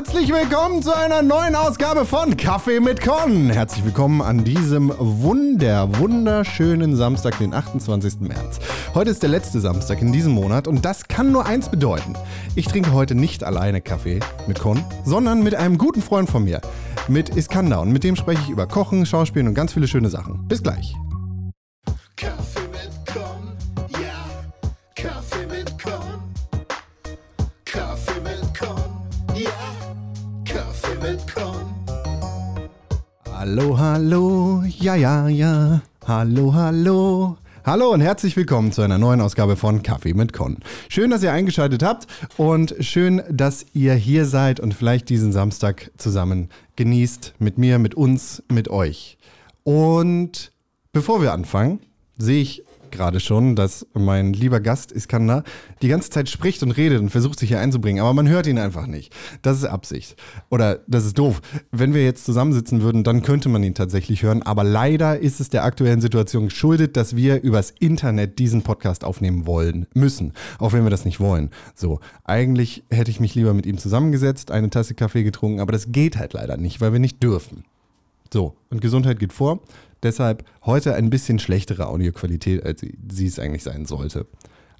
Herzlich willkommen zu einer neuen Ausgabe von Kaffee mit Con. Herzlich willkommen an diesem wunder, wunderschönen Samstag, den 28. März. Heute ist der letzte Samstag in diesem Monat und das kann nur eins bedeuten. Ich trinke heute nicht alleine Kaffee mit Con, sondern mit einem guten Freund von mir, mit Iskander. Und mit dem spreche ich über Kochen, Schauspielen und ganz viele schöne Sachen. Bis gleich. Ja, ja, ja. Hallo, hallo. Hallo und herzlich willkommen zu einer neuen Ausgabe von Kaffee mit Con. Schön, dass ihr eingeschaltet habt und schön, dass ihr hier seid und vielleicht diesen Samstag zusammen genießt. Mit mir, mit uns, mit euch. Und bevor wir anfangen, sehe ich gerade schon, dass mein lieber Gast Iskander die ganze Zeit spricht und redet und versucht sich hier einzubringen, aber man hört ihn einfach nicht. Das ist Absicht. Oder das ist doof. Wenn wir jetzt zusammensitzen würden, dann könnte man ihn tatsächlich hören, aber leider ist es der aktuellen Situation geschuldet, dass wir übers Internet diesen Podcast aufnehmen wollen, müssen, auch wenn wir das nicht wollen. So, eigentlich hätte ich mich lieber mit ihm zusammengesetzt, eine Tasse Kaffee getrunken, aber das geht halt leider nicht, weil wir nicht dürfen. So, und Gesundheit geht vor. Deshalb heute ein bisschen schlechtere Audioqualität, als sie- es eigentlich sein sollte.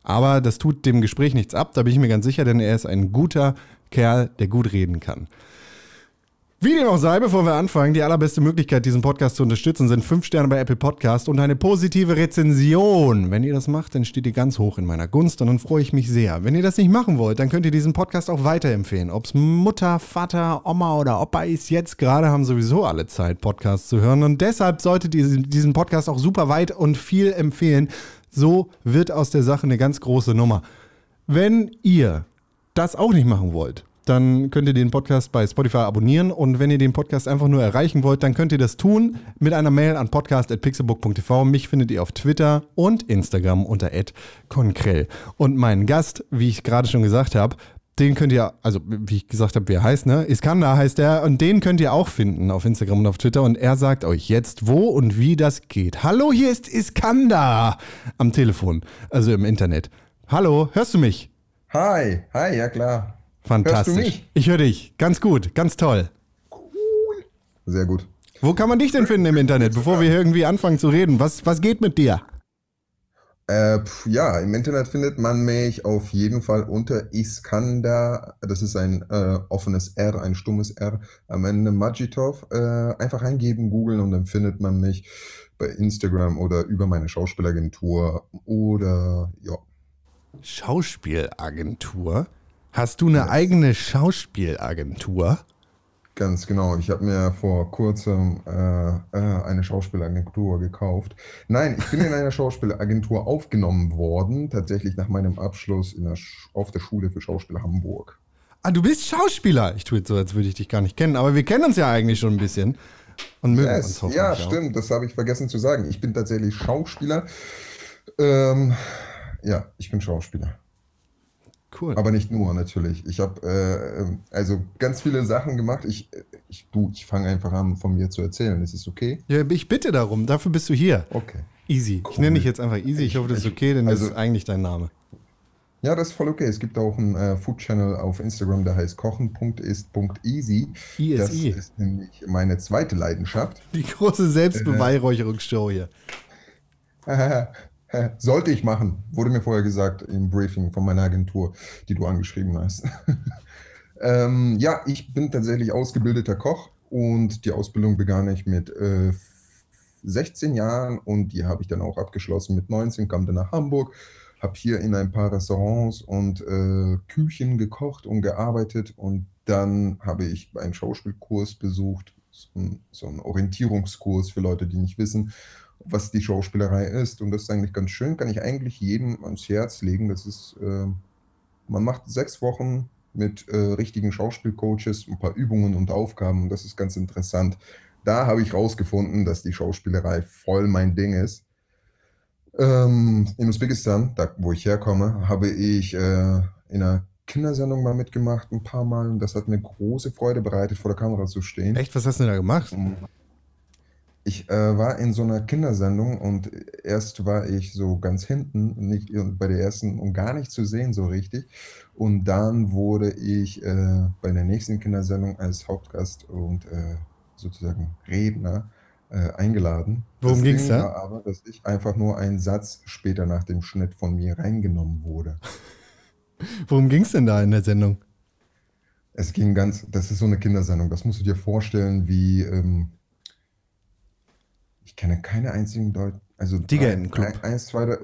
Aber das tut dem Gespräch nichts ab, da bin ich mir ganz sicher, denn er ist ein guter Kerl, der gut reden kann. Wie dem auch sei, bevor wir anfangen, die allerbeste Möglichkeit, diesen Podcast zu unterstützen, sind 5 Sterne bei Apple Podcast und eine positive Rezension. Wenn ihr das macht, dann steht ihr ganz hoch in meiner Gunst und dann freue ich mich sehr. Wenn ihr das nicht machen wollt, dann könnt ihr diesen Podcast auch weiterempfehlen. Ob es Mutter, Vater, Oma oder Opa ist, jetzt gerade haben sowieso alle Zeit, Podcasts zu hören. Und deshalb solltet ihr diesen Podcast auch super weit und viel empfehlen. So wird aus der Sache eine ganz große Nummer. Wenn ihr das auch nicht machen wollt, dann könnt ihr den Podcast bei Spotify abonnieren und wenn ihr den Podcast einfach nur erreichen wollt, dann könnt ihr das tun mit einer Mail an podcast.pixelbook.tv. Mich findet ihr auf Twitter und Instagram unter @konkrell. Und meinen Gast, wie ich gerade schon gesagt habe, den könnt ihr, also wie ich gesagt habe, wie er heißt, ne? Iskander heißt er und den könnt ihr auch finden auf Instagram und auf Twitter und er sagt euch jetzt, wo und wie das geht. Hallo, hier ist Iskander am Telefon, also im Internet. Hallo, hörst du mich? Hi, hi, ja klar. Fantastisch. Hörst du mich? Ich höre dich. Ganz gut, ganz toll. Sehr gut. Wo kann man dich denn finden im Internet, bevor wir irgendwie anfangen zu reden? Was, was geht mit dir? Äh, pf, ja, im Internet findet man mich auf jeden Fall unter Iskander. Das ist ein äh, offenes R, ein stummes R am Ende Majitov. Äh, einfach eingeben, googeln und dann findet man mich bei Instagram oder über meine Schauspielagentur oder ja. Schauspielagentur? Hast du eine eigene Schauspielagentur? Ganz genau. Ich habe mir vor kurzem äh, äh, eine Schauspielagentur gekauft. Nein, ich bin in einer Schauspielagentur aufgenommen worden, tatsächlich nach meinem Abschluss in der auf der Schule für Schauspiel Hamburg. Ah, du bist Schauspieler. Ich tue jetzt so, als würde ich dich gar nicht kennen, aber wir kennen uns ja eigentlich schon ein bisschen. Und mögen uns Yes. hoffentlich Ja, auch. stimmt, das habe ich vergessen zu sagen. Ich bin tatsächlich Schauspieler. Ähm, ja, ich bin Schauspieler. Cool. Aber nicht nur, natürlich. Ich habe äh, ähm, also ganz viele Sachen gemacht. Ich, ich, du, ich fange einfach an, von mir zu erzählen. Ist es okay? ja, ich bitte darum, dafür bist du hier. Okay. Easy. Ich nenne dich jetzt einfach Easy. Ich hoffe, das ist okay, denn das Also- ist eigentlich dein Name. Ja, das ist voll okay. Es gibt auch einen äh, Food-Channel auf Instagram, der heißt kochen.ist.easy. Das ISI. ist nämlich meine zweite Leidenschaft. Die große Selbstbeweihräucherungsshow hier. Sollte ich machen, wurde mir vorher gesagt im Briefing von meiner Agentur, die du angeschrieben hast. ähm, ja, ich bin tatsächlich ausgebildeter Koch und die Ausbildung begann ich mit äh, 16 Jahren und die habe ich dann auch abgeschlossen. Mit 19 kam dann nach Hamburg, habe hier in ein paar Restaurants und äh, Küchen gekocht und gearbeitet und dann habe ich einen Schauspielkurs besucht, so ein, so ein Orientierungskurs für Leute, die nicht wissen, was die Schauspielerei ist. Und das ist eigentlich ganz schön, kann ich eigentlich jedem ans Herz legen. Das ist, äh, man macht sechs Wochen mit äh, richtigen Schauspielcoaches, ein paar Übungen und Aufgaben und das ist ganz interessant. Da habe ich rausgefunden, dass die Schauspielerei voll mein Ding ist. Ähm, in Usbekistan, da wo ich herkomme, habe ich äh, in einer Kindersendung mal mitgemacht, ein paar Mal, und das hat mir große Freude bereitet, vor der Kamera zu stehen. Echt, was hast du denn da gemacht? Ich Ich äh, war in so einer Kindersendung und erst war ich so ganz hinten, nicht bei der ersten und gar nicht zu sehen so richtig. Und dann wurde ich äh, bei der nächsten Kindersendung als Hauptgast und äh, sozusagen Redner äh, eingeladen. Worum ging's Ding da? aber, dass ich einfach nur ein Satz später nach dem Schnitt von mir reingenommen wurde. Worum ging es denn da in der Sendung? Es ging ganz, das ist so eine Kindersendung, das musst du dir vorstellen, wie, ähm, ich kenne keine einzigen Deut also Tigerentenclub. ein- eins, zwei, drei,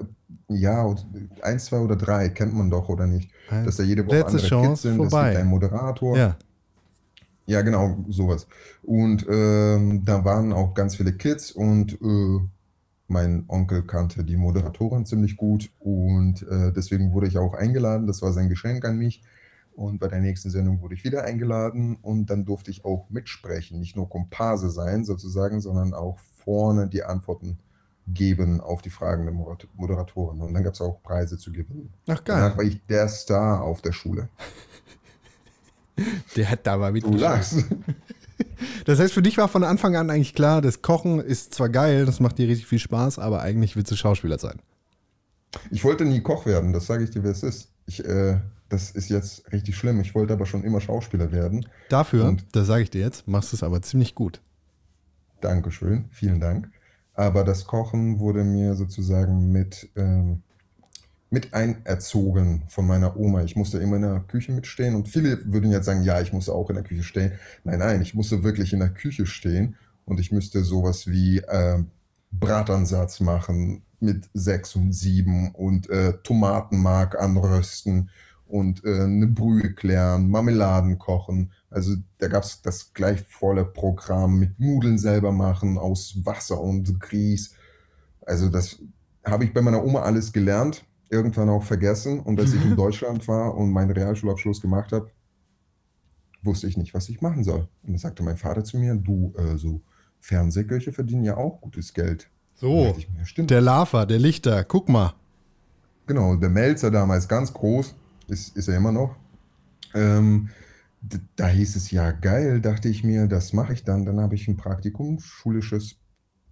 ja, eins, zwei oder drei kennt man doch, oder nicht? Dass da jede Woche Letzte andere Chance Kids sind, es vorbei. gibt einen Moderator. Ja. Ja, genau, sowas. Und ähm, da waren auch ganz viele Kids und äh, mein Onkel kannte die Moderatorin ziemlich gut und äh, deswegen wurde ich auch eingeladen. Das war sein Geschenk an mich. Und bei der nächsten Sendung wurde ich wieder eingeladen und dann durfte ich auch mitsprechen, nicht nur Komparse sein sozusagen, sondern auch vorne die Antworten geben auf die Fragen der Moder- Moderatorin. Und dann gab es auch Preise zu gewinnen. Ach Danach geil. war ich der Star auf der Schule. Der hat da mal Du mitgeschrieben. lachst. Das heißt, für dich war von Anfang an eigentlich klar, das Kochen ist zwar geil, das macht dir richtig viel Spaß, aber eigentlich willst du Schauspieler sein. Ich wollte nie Koch werden, das sage ich dir, wie es ist. Ich, äh, das ist jetzt richtig schlimm. Ich wollte aber schon immer Schauspieler werden. Dafür, Und- das sage ich dir jetzt, machst du es aber ziemlich gut. Dankeschön, vielen Dank. Aber das Kochen wurde mir sozusagen mit, ähm, mit einerzogen von meiner Oma. Ich musste immer in der Küche mitstehen und viele würden jetzt sagen, ja, ich musste auch in der Küche stehen. Nein, nein, ich musste wirklich in der Küche stehen und ich müsste sowas wie ähm, Bratansatz machen mit sechs und sieben und äh, Tomatenmark anrösten und äh, eine Brühe klären, Marmeladen kochen. Also da gab es das gleich volle Programm mit Nudeln selber machen aus Wasser und Grieß. Also das habe ich bei meiner Oma alles gelernt, irgendwann auch vergessen. Und als ich in Deutschland war und meinen Realschulabschluss gemacht habe, wusste ich nicht, was ich machen soll. Und dann sagte mein Vater zu mir, du, äh, so Fernsehköche verdienen ja auch gutes Geld. So, mir, stimmt. der Lava, der Lichter, guck mal. Genau, der Melzer damals ganz groß, ist, ist er immer noch. Ähm, da hieß es, ja geil, dachte ich mir, das mache ich dann. Dann habe ich ein Praktikum, schulisches,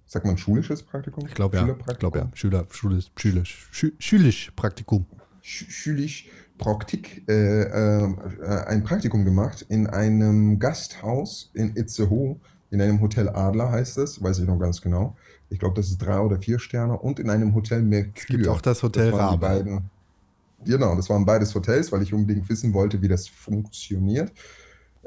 sagt man schulisches Praktikum? Ich glaube ja. Ich Schülerpraktikum? glaube ja. Schüler, Schulisch, Schülisch, Schü, Schülisch Praktikum. Sch- Schülisch Praktik, äh, äh, äh, ein Praktikum gemacht in einem Gasthaus in Itzehoe, in einem Hotel Adler heißt es, weiß ich noch ganz genau. Ich glaube, das ist drei oder vier Sterne und in einem Hotel Mercure. gibt auch das Hotel die Rabe. Genau, das waren beides Hotels, weil ich unbedingt wissen wollte, wie das funktioniert.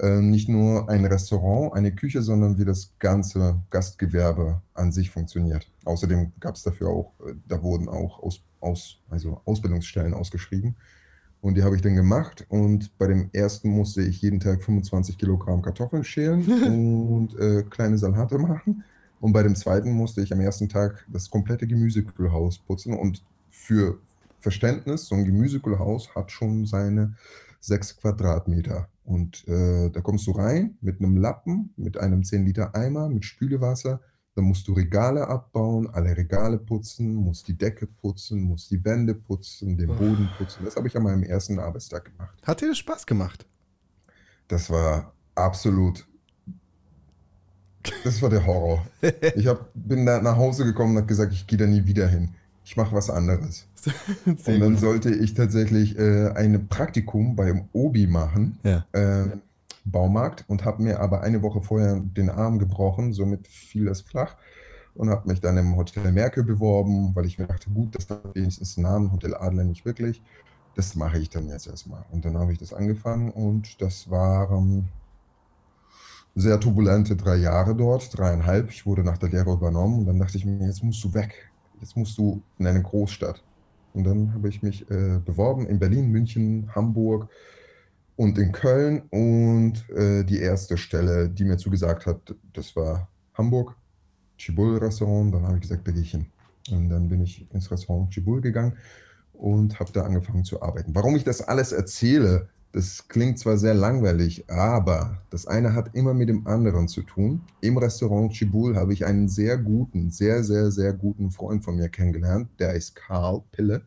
Ähm, nicht nur ein Restaurant, eine Küche, sondern wie das ganze Gastgewerbe an sich funktioniert. Außerdem gab es dafür auch, äh, da wurden auch aus, aus, also Ausbildungsstellen ausgeschrieben. Und die habe ich dann gemacht. Und bei dem ersten musste ich jeden Tag 25 Kilogramm Kartoffeln schälen und äh, kleine Salate machen. Und bei dem zweiten musste ich am ersten Tag das komplette Gemüsekühlhaus putzen. Und für Verständnis, so ein Gemüsekühlhaus hat schon seine sechs Quadratmeter. Und äh, da kommst du rein mit einem Lappen, mit einem 10 Liter Eimer, mit Spülewasser. Dann musst du Regale abbauen, alle Regale putzen, musst die Decke putzen, musst die Wände putzen, den Boden putzen. Das habe ich an meinem ersten Arbeitstag gemacht. Hat dir das Spaß gemacht? Das war absolut. Das war der Horror. Ich hab, bin da nach Hause gekommen und habe gesagt, ich gehe da nie wieder hin. Ich mache was anderes. Und dann gut. sollte ich tatsächlich äh, ein Praktikum beim Obi machen, Ja. äh, Baumarkt, und habe mir aber eine Woche vorher den Arm gebrochen, somit fiel das flach. Und habe mich dann im Hotel Merkel beworben, weil ich mir dachte, gut, das hat wenigstens einen Namen, Hotel Adler nicht wirklich. Das mache ich dann jetzt erstmal. Und dann habe ich das angefangen und das waren sehr turbulente drei Jahre dort, dreieinhalb. Ich wurde nach der Lehre übernommen und dann dachte ich mir, jetzt musst du weg. Jetzt musst du in eine Großstadt. Und dann habe ich mich äh, beworben in Berlin, München, Hamburg und in Köln. Und äh, die erste Stelle, die mir zugesagt hat, das war Hamburg, Chibul Restaurant. Dann habe ich gesagt, da gehe ich hin. Und dann bin ich ins Restaurant Chibul gegangen und habe da angefangen zu arbeiten. Warum ich das alles erzähle, das klingt zwar sehr langweilig, aber das eine hat immer mit dem anderen zu tun. Im Restaurant Chibul habe ich einen sehr guten, sehr, sehr, sehr guten Freund von mir kennengelernt. Der ist Karl Pille,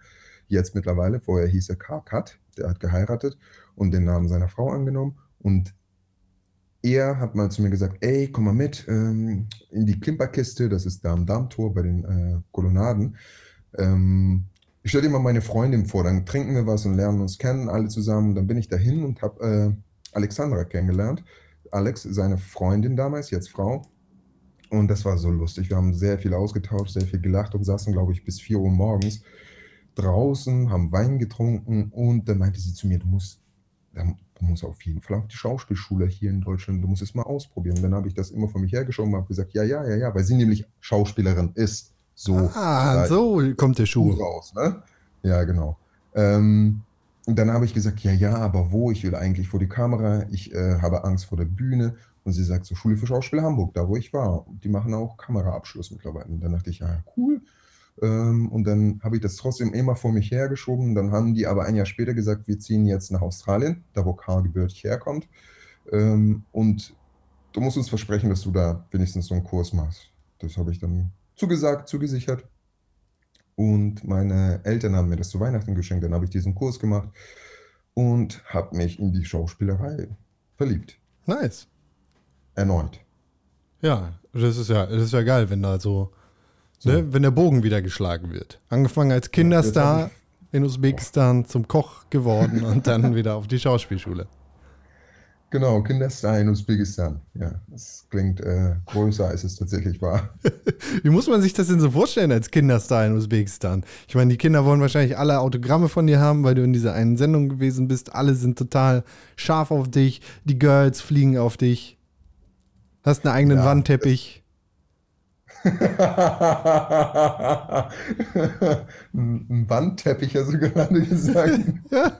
jetzt mittlerweile. Vorher hieß er Karl Kat. Der hat geheiratet und den Namen seiner Frau angenommen. Und er hat mal zu mir gesagt, ey, komm mal mit ähm, in die Klimperkiste, das ist da am Darmtor bei den äh, Kolonnaden. Ähm, ich stelle dir mal meine Freundin vor, dann trinken wir was und lernen uns kennen, alle zusammen. Dann bin ich dahin und habe äh, Alexandra kennengelernt. Alex, seine Freundin damals, jetzt Frau. Und das war so lustig. Wir haben sehr viel ausgetauscht, sehr viel gelacht und saßen, glaube ich, bis 4 Uhr morgens draußen, haben Wein getrunken und dann meinte sie zu mir, du musst, du musst auf jeden Fall auf die Schauspielschule hier in Deutschland, du musst es mal ausprobieren. Und dann habe ich das immer von mich hergeschoben und habe gesagt, ja, ja, ja, ja, weil sie nämlich Schauspielerin ist. So, Ah, so kommt der Schuh raus, ne? Ja, genau. Ähm, und dann habe ich gesagt, ja, ja, aber wo? Ich will eigentlich vor die Kamera, ich äh, habe Angst vor der Bühne. Und sie sagt so, Schule für Schauspiel Hamburg, da wo ich war. Die machen auch Kameraabschluss mittlerweile. Und dann dachte ich, ja, cool. Ähm, und dann habe ich das trotzdem immer vor mich hergeschoben. Dann haben die aber ein Jahr später gesagt, wir ziehen jetzt nach Australien, da wo Karl gebürtig herkommt. Ähm, und du musst uns versprechen, dass du da wenigstens so einen Kurs machst. Das habe ich dann zugesagt, zugesichert. Und meine Eltern haben mir das zu Weihnachten geschenkt. Dann habe ich diesen Kurs gemacht und habe mich in die Schauspielerei verliebt. Nice. Erneut. Ja, das ist ja, das ist ja geil, wenn da so, ne, wenn der Bogen wieder geschlagen wird. Angefangen als Kinderstar hab in Usbekistan zum Koch geworden und dann wieder auf die Schauspielschule. Genau, Kinderstar in Usbekistan. Ja, das klingt äh, größer, als es tatsächlich war. Wie muss man sich das denn so vorstellen als Kinderstar in Usbekistan? Ich meine, die Kinder wollen wahrscheinlich alle Autogramme von dir haben, weil du in dieser einen Sendung gewesen bist. Alle sind total scharf auf dich. Die Girls fliegen auf dich. Hast einen eigenen Ja, Wandteppich. ein ein Wandteppich, hast du gerade gesagt. Ja.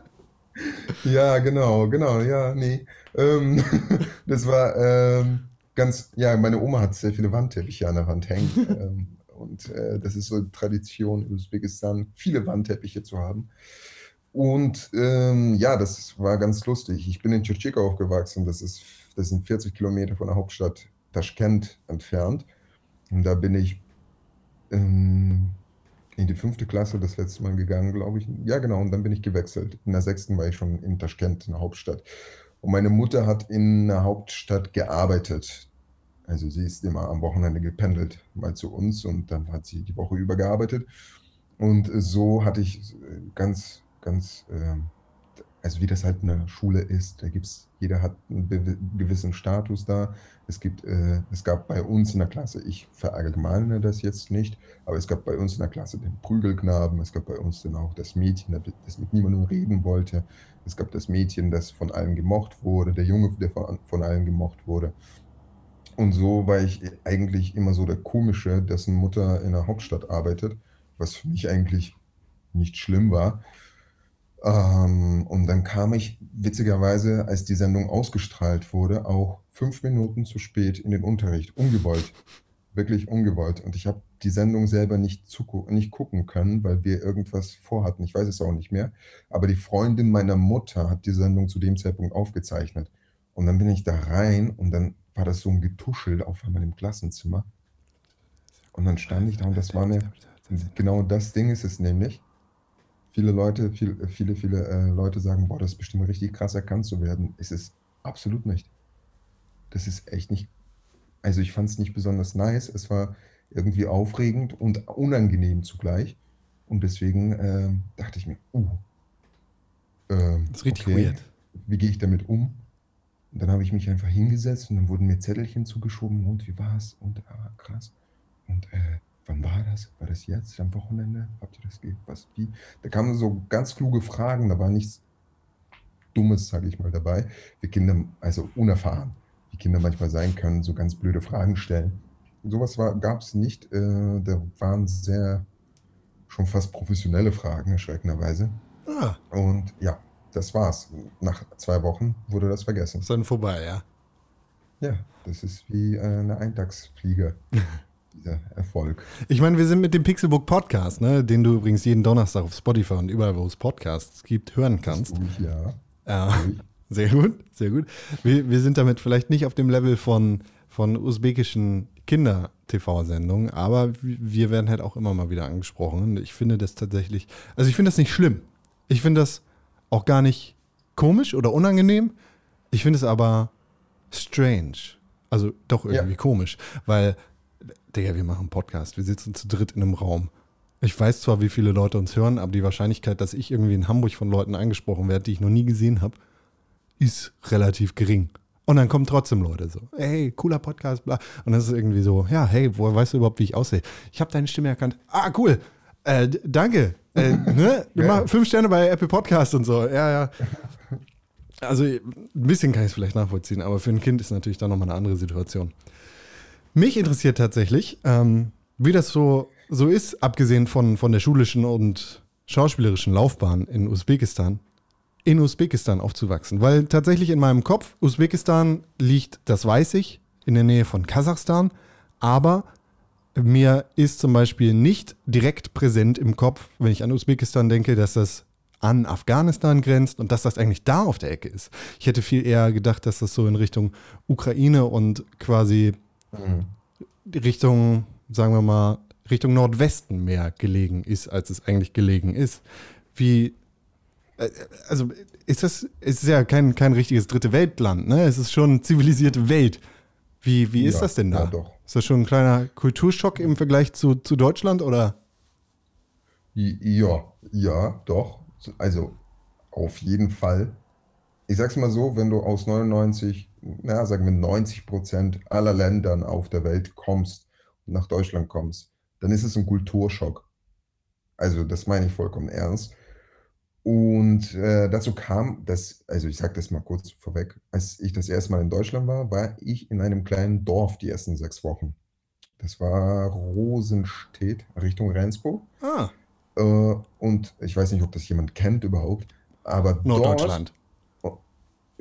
Ja, genau, genau, ja, nee. Ähm, das war ähm, ganz, ja, meine Oma hat sehr viele Wandteppiche an der Wand hängen. ähm, und äh, das ist so Tradition in Usbekistan, viele Wandteppiche zu haben. Und ähm, ja, das war ganz lustig. Ich bin in Tschetschik aufgewachsen, das ist, das sind 40 Kilometer von der Hauptstadt Taschkent entfernt. Und da bin ich ähm, in die fünfte Klasse das letzte Mal gegangen, glaube ich. Ja, genau, und dann bin ich gewechselt. In der sechsten war ich schon in Taschkent, in der Hauptstadt. Und meine Mutter hat in der Hauptstadt gearbeitet. Also sie ist immer am Wochenende gependelt, mal zu uns und dann hat sie die Woche über gearbeitet. Und so hatte ich äh, ganz, ganz, ähm, also wie das halt in der Schule ist, da gibt's, jeder hat einen gewissen Status da. Es gibt, äh, es gab bei uns in der Klasse, ich verallgemeine das jetzt nicht, aber es gab bei uns in der Klasse den Prügelknaben, es gab bei uns dann auch das Mädchen, das mit niemandem reden wollte. Es gab das Mädchen, das von allen gemocht wurde, der Junge, der von, von allen gemocht wurde. Und so war ich eigentlich immer so der Komische, dessen Mutter in der Hauptstadt arbeitet, was für mich eigentlich nicht schlimm war. Ähm, und dann kam ich witzigerweise, als die Sendung ausgestrahlt wurde, auch fünf Minuten zu spät in den Unterricht. Ungewollt. Wirklich ungewollt. Und ich habe die Sendung selber nicht, nicht gucken können, weil wir irgendwas vorhatten. Ich weiß es auch nicht mehr. Aber die Freundin meiner Mutter hat die Sendung zu dem Zeitpunkt aufgezeichnet. Und dann bin ich da rein und dann war das so ein Getuschel auf einmal im Klassenzimmer. Und dann stand ich da und das war mir, genau das Ding ist es nämlich. Viele Leute, viel, viele, viele äh, Leute sagen, boah, das ist bestimmt richtig krass erkannt zu werden. Ist es absolut nicht. Das ist echt nicht, also ich fand es nicht besonders nice. Es war irgendwie aufregend und unangenehm zugleich. Und deswegen ähm, dachte ich mir, uh, ähm, Das ist richtig okay, weird. wie gehe ich damit um? Und dann habe ich mich einfach hingesetzt und dann wurden mir Zettelchen zugeschoben und wie war's? Und ah, krass. Und äh, wann war das? War das jetzt am Wochenende? Habt ihr das ge was wie? Da kamen so ganz kluge Fragen, da war nichts Dummes, sage ich mal, dabei. Wir Kinder, also unerfahren, wie Kinder manchmal sein können, so ganz blöde Fragen stellen. Sowas gab es nicht. Äh, da waren sehr schon fast professionelle Fragen, erschreckenderweise. Ah, Und ja, das war's. Nach zwei Wochen wurde das vergessen. ist dann vorbei, ja. Ja, das ist wie eine Eintagsfliege, dieser Erfolg. Ich meine, wir sind mit dem Pixelbook Podcast, ne, den du übrigens jeden Donnerstag auf Spotify und überall, wo es Podcasts gibt, hören kannst. Durch, ja. Ja, Durch. sehr gut, sehr gut. Wir, wir sind damit vielleicht nicht auf dem Level von, von usbekischen Kinder-TV-Sendungen, aber wir werden halt auch immer mal wieder angesprochen. Und ich finde das tatsächlich, also ich finde das nicht schlimm. Ich finde das auch gar nicht komisch oder unangenehm. Ich finde es aber strange. Also doch irgendwie Ja. komisch, weil, Digga, wir machen einen Podcast, wir sitzen zu dritt in einem Raum. Ich weiß zwar, wie viele Leute uns hören, aber die Wahrscheinlichkeit, dass ich irgendwie in Hamburg von Leuten angesprochen werde, die ich noch nie gesehen habe, ist relativ gering. Und dann kommen trotzdem Leute so, hey, cooler Podcast, bla. Und das ist irgendwie so, ja, hey, woher weißt du überhaupt, wie ich aussehe? Ich habe deine Stimme erkannt. Ah, cool. Äh, danke. Äh, ne? Ja. fünf Sterne bei Apple Podcast und so. Ja, ja. Also ein bisschen kann ich es vielleicht nachvollziehen, aber für ein Kind ist natürlich dann nochmal eine andere Situation. Mich interessiert tatsächlich, ähm, wie das so, so ist, abgesehen von, von der schulischen und schauspielerischen Laufbahn in Usbekistan, in Usbekistan aufzuwachsen. Weil tatsächlich in meinem Kopf, Usbekistan liegt, das weiß ich, in der Nähe von Kasachstan, aber mir ist zum Beispiel nicht direkt präsent im Kopf, wenn ich an Usbekistan denke, dass das an Afghanistan grenzt und dass das eigentlich da auf der Ecke ist. Ich hätte viel eher gedacht, dass das so in Richtung Ukraine und quasi Mhm. Richtung, sagen wir mal, Richtung Nordwesten mehr gelegen ist, als es eigentlich gelegen ist. Wie, äh, also ist das, ist ja kein, kein richtiges dritte Weltland, ne? Es ist schon zivilisierte Welt. Wie, wie ist Ja, das denn da? ja, doch. Ist das schon ein kleiner Kulturschock im Vergleich zu, zu Deutschland oder? Ja, ja, doch. Also auf jeden Fall. Ich sag's mal so, wenn du aus 99, na, sagen wir 90 Prozent aller Ländern auf der Welt kommst und nach Deutschland kommst, dann ist es ein Kulturschock. Also das meine ich vollkommen ernst. Und äh, dazu kam, dass, also ich sage das mal kurz vorweg, als ich das erste Mal in Deutschland war, war ich in einem kleinen Dorf die ersten sechs Wochen. Das war Rosenstedt, Richtung Rendsburg. Ah, Äh, und ich weiß nicht, ob das jemand kennt überhaupt, aber Norddeutschland.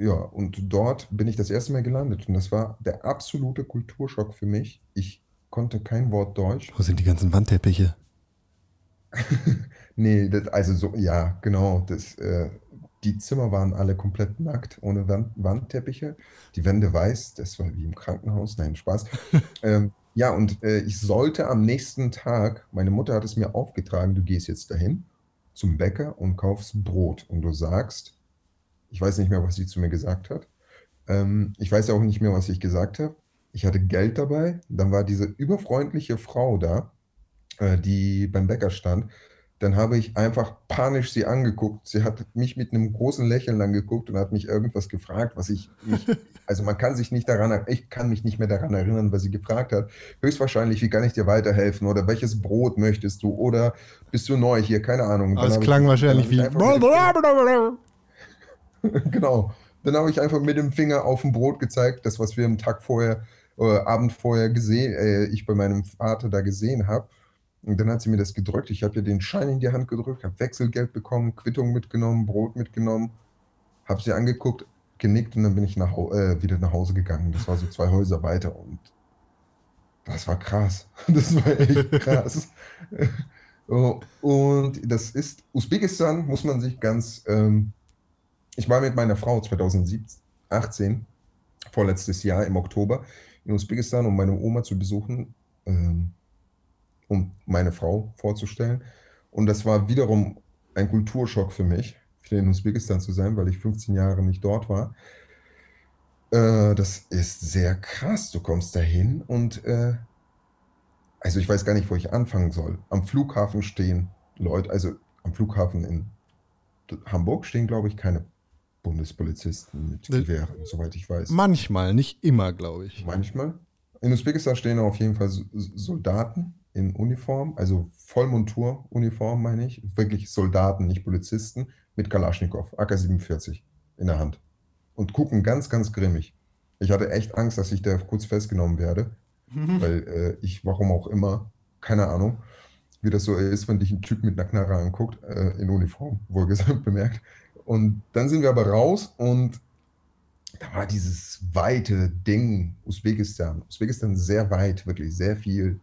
Ja, und dort bin ich das erste Mal gelandet und das war der absolute Kulturschock für mich. Ich konnte kein Wort Deutsch. Wo sind die ganzen Wandteppiche? Nee, das, also so, ja, genau. Das, äh, die Zimmer waren alle komplett nackt, ohne Wand, Wandteppiche. Die Wände weiß, das war wie im Krankenhaus. Nein, Spaß. ähm, ja, und äh, ich sollte am nächsten Tag, meine Mutter hat es mir aufgetragen, du gehst jetzt dahin zum Bäcker und kaufst Brot. Und du sagst, ich weiß nicht mehr, was sie zu mir gesagt hat. Ähm, ich weiß auch nicht mehr, was ich gesagt habe. Ich hatte Geld dabei. Dann war diese überfreundliche Frau da, äh, die beim Bäcker stand. Dann habe ich einfach panisch sie angeguckt. Sie hat mich mit einem großen Lächeln angeguckt und hat mich irgendwas gefragt, was ich nicht, also man kann sich nicht daran, ich kann mich nicht mehr daran erinnern, was sie gefragt hat. Höchstwahrscheinlich, wie kann ich dir weiterhelfen oder welches Brot möchtest du oder bist du neu hier, keine Ahnung. Habe klang ich- wahrscheinlich wie. habe ich einfach mit dem Genau. Dann habe ich einfach mit dem Finger auf ein Brot gezeigt, das, was wir am Tag vorher, äh, Abend vorher gesehen, äh, ich bei meinem Vater da gesehen habe. Und dann hat sie mir das gedrückt. Ich habe ihr den Schein in die Hand gedrückt, habe Wechselgeld bekommen, Quittung mitgenommen, Brot mitgenommen, habe sie angeguckt, genickt und dann bin ich nach, äh, wieder nach Hause gegangen. Das war so zwei Häuser weiter und das war krass. Das war echt krass. Oh, Und das ist, Usbekistan muss man sich ganz, ähm, ich war mit meiner Frau 2018, vorletztes Jahr im Oktober, in Usbekistan, um meine Oma zu besuchen, ähm, um meine Frau vorzustellen. Und das war wiederum ein Kulturschock für mich, wieder in Usbekistan zu sein, weil ich 15 Jahre nicht dort war. Äh, das ist sehr krass. Du kommst dahin und äh, also ich weiß gar nicht, wo ich anfangen soll. Am Flughafen stehen Leute, also am Flughafen in Hamburg stehen, glaube ich, keine Bundespolizisten mit Ne- Gewehren, soweit ich weiß. Manchmal, nicht immer, glaube ich. Manchmal. In Usbekistan stehen auf jeden Fall Soldaten in Uniform, also Vollmontur-Uniform, meine ich. Wirklich Soldaten, nicht Polizisten, mit Kalaschnikow, AK-47 in der Hand. Und gucken ganz, ganz grimmig. Ich hatte echt Angst, dass ich da kurz festgenommen werde, weil äh, ich, warum auch immer, keine Ahnung, wie das so ist, wenn dich ein Typ mit einer Knarre anguckt, äh, in Uniform, wohlgesamt bemerkt. Und dann sind wir aber raus und da war dieses weite Ding, Usbekistan. Usbekistan ist sehr weit, wirklich sehr viel.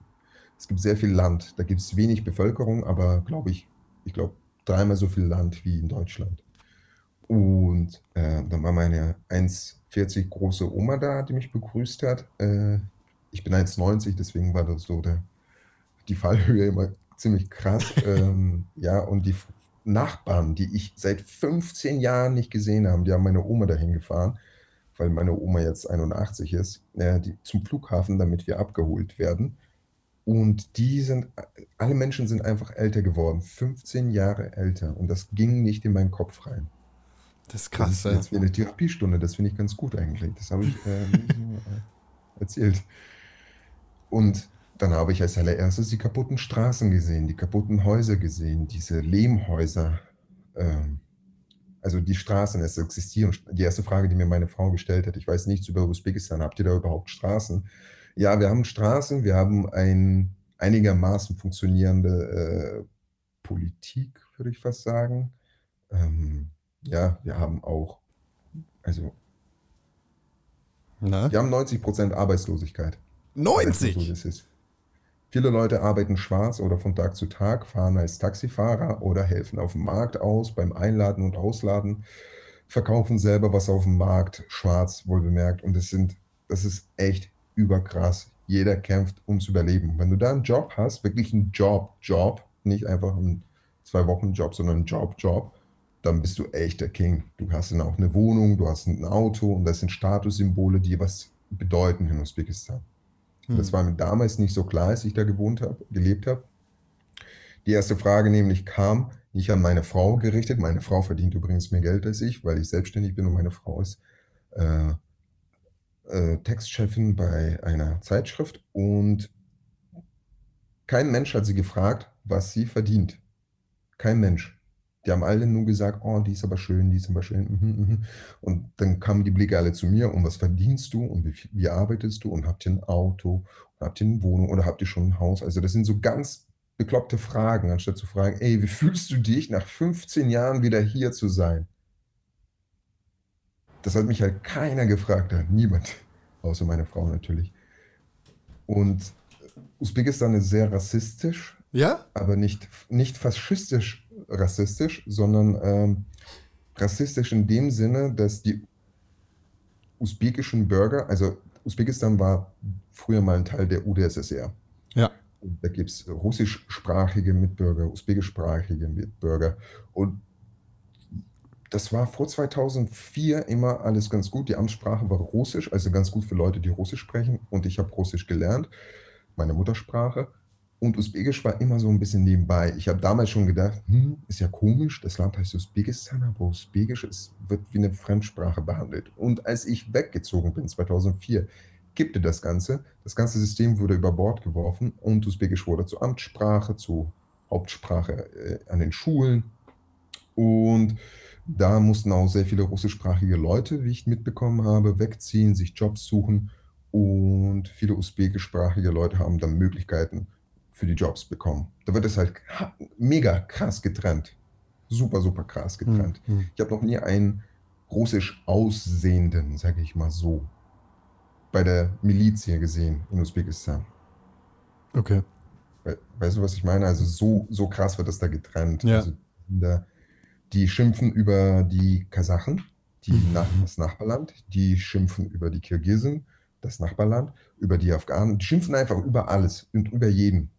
Es gibt sehr viel Land. Da gibt es wenig Bevölkerung, aber glaube ich, ich glaube dreimal so viel Land wie in Deutschland. Und äh, dann war meine 1,40 große Oma da, die mich begrüßt hat. Äh, ich bin 1,90, deswegen war das so der, die Fallhöhe immer ziemlich krass. ähm, ja, und die Nachbarn, die ich seit 15 Jahren nicht gesehen habe, die haben meine Oma dahin gefahren weil meine Oma jetzt 81 ist, äh, die, zum Flughafen, damit wir abgeholt werden. Und die sind, alle Menschen sind einfach älter geworden, 15 Jahre älter. Und das ging nicht in meinen Kopf rein. Das ist Das krass. ist ey. jetzt wie eine Therapiestunde, das finde ich ganz gut eigentlich. Das habe ich äh, äh, erzählt. Und dann habe ich als allererstes die kaputten Straßen gesehen, die kaputten Häuser gesehen, diese Lehmhäuser. Ähm, also die Straßen, es existieren. Die erste Frage, die mir meine Frau gestellt hat, ich weiß nichts über Usbekistan, habt ihr da überhaupt Straßen? Ja, wir haben Straßen, wir haben ein einigermaßen funktionierende äh, Politik, würde ich fast sagen. Ähm, ja, wir haben auch, also Na? wir haben 90% Arbeitslosigkeit. Weißt du, 90! so das ist. Viele Leute arbeiten schwarz oder von Tag zu Tag, fahren als Taxifahrer oder helfen auf dem Markt aus beim Einladen und Ausladen, verkaufen selber was auf dem Markt, schwarz wohlbemerkt. Und das sind, das ist echt überkrass. Jeder kämpft ums Überleben. Wenn du da einen Job hast, wirklich einen Job, Job, nicht einfach einen zwei Wochen Job, sondern einen Job, Job, dann bist du echt der King. Du hast dann auch eine Wohnung, du hast ein Auto und das sind Statussymbole, die was bedeuten in Usbekistan. Das war mir damals nicht so klar, als ich da gewohnt habe, gelebt habe. Die erste Frage nämlich kam nicht an meine Frau gerichtet. Meine Frau verdient übrigens mehr Geld als ich, weil ich selbstständig bin und meine Frau ist äh, äh, Textchefin bei einer Zeitschrift. Und kein Mensch hat sie gefragt, was sie verdient. Kein Mensch. Die haben alle nur gesagt, oh, die ist aber schön, die ist aber schön. Mhm, mhm. Und dann kamen die Blicke alle zu mir und was verdienst du und wie, wie arbeitest du und habt ihr ein Auto und habt ihr eine Wohnung oder habt ihr schon ein Haus? Also das sind so ganz bekloppte Fragen, anstatt zu fragen, ey, wie fühlst du dich nach 15 Jahren wieder hier zu sein? Das hat mich halt keiner gefragt, hat niemand, außer meine Frau natürlich. Und Usbekistan ist sehr rassistisch Ja? aber nicht, nicht faschistisch rassistisch, sondern ähm, rassistisch in dem Sinne, dass die usbekischen Bürger, also Usbekistan war früher mal ein Teil der UdSSR. Ja. Und da gibt es russischsprachige Mitbürger, usbekischsprachige Mitbürger. Und das war vor 2004 immer alles ganz gut. Die Amtssprache war Russisch, also ganz gut für Leute, die Russisch sprechen. Und ich habe Russisch gelernt, meine Muttersprache. Und Usbekisch war immer so ein bisschen nebenbei. Ich habe damals schon gedacht, hm, ist ja komisch, das Land heißt Usbekistan, aber Usbekisch ist, wird wie eine Fremdsprache behandelt. Und als ich weggezogen bin, 2004, kippte das Ganze. Das ganze System wurde über Bord geworfen und Usbekisch wurde zur Amtssprache, zur Hauptsprache äh, an den Schulen. Und da mussten auch sehr viele russischsprachige Leute, wie ich mitbekommen habe, wegziehen, sich Jobs suchen. Und viele usbekischsprachige Leute haben dann Möglichkeiten für die Jobs bekommen. Da wird es halt ha- mega krass getrennt. Super, super krass getrennt. Hm, hm. Ich habe noch nie einen russisch aussehenden, sage ich mal so, bei der Miliz hier gesehen in Usbekistan. Okay. We weißt du, was ich meine? Also so, so krass wird das da getrennt. Ja. Also da, die schimpfen über die Kasachen, die Mhm. nach, das Nachbarland, die schimpfen über die Kirgisen, das Nachbarland, über die Afghanen, die schimpfen einfach über alles und über jeden.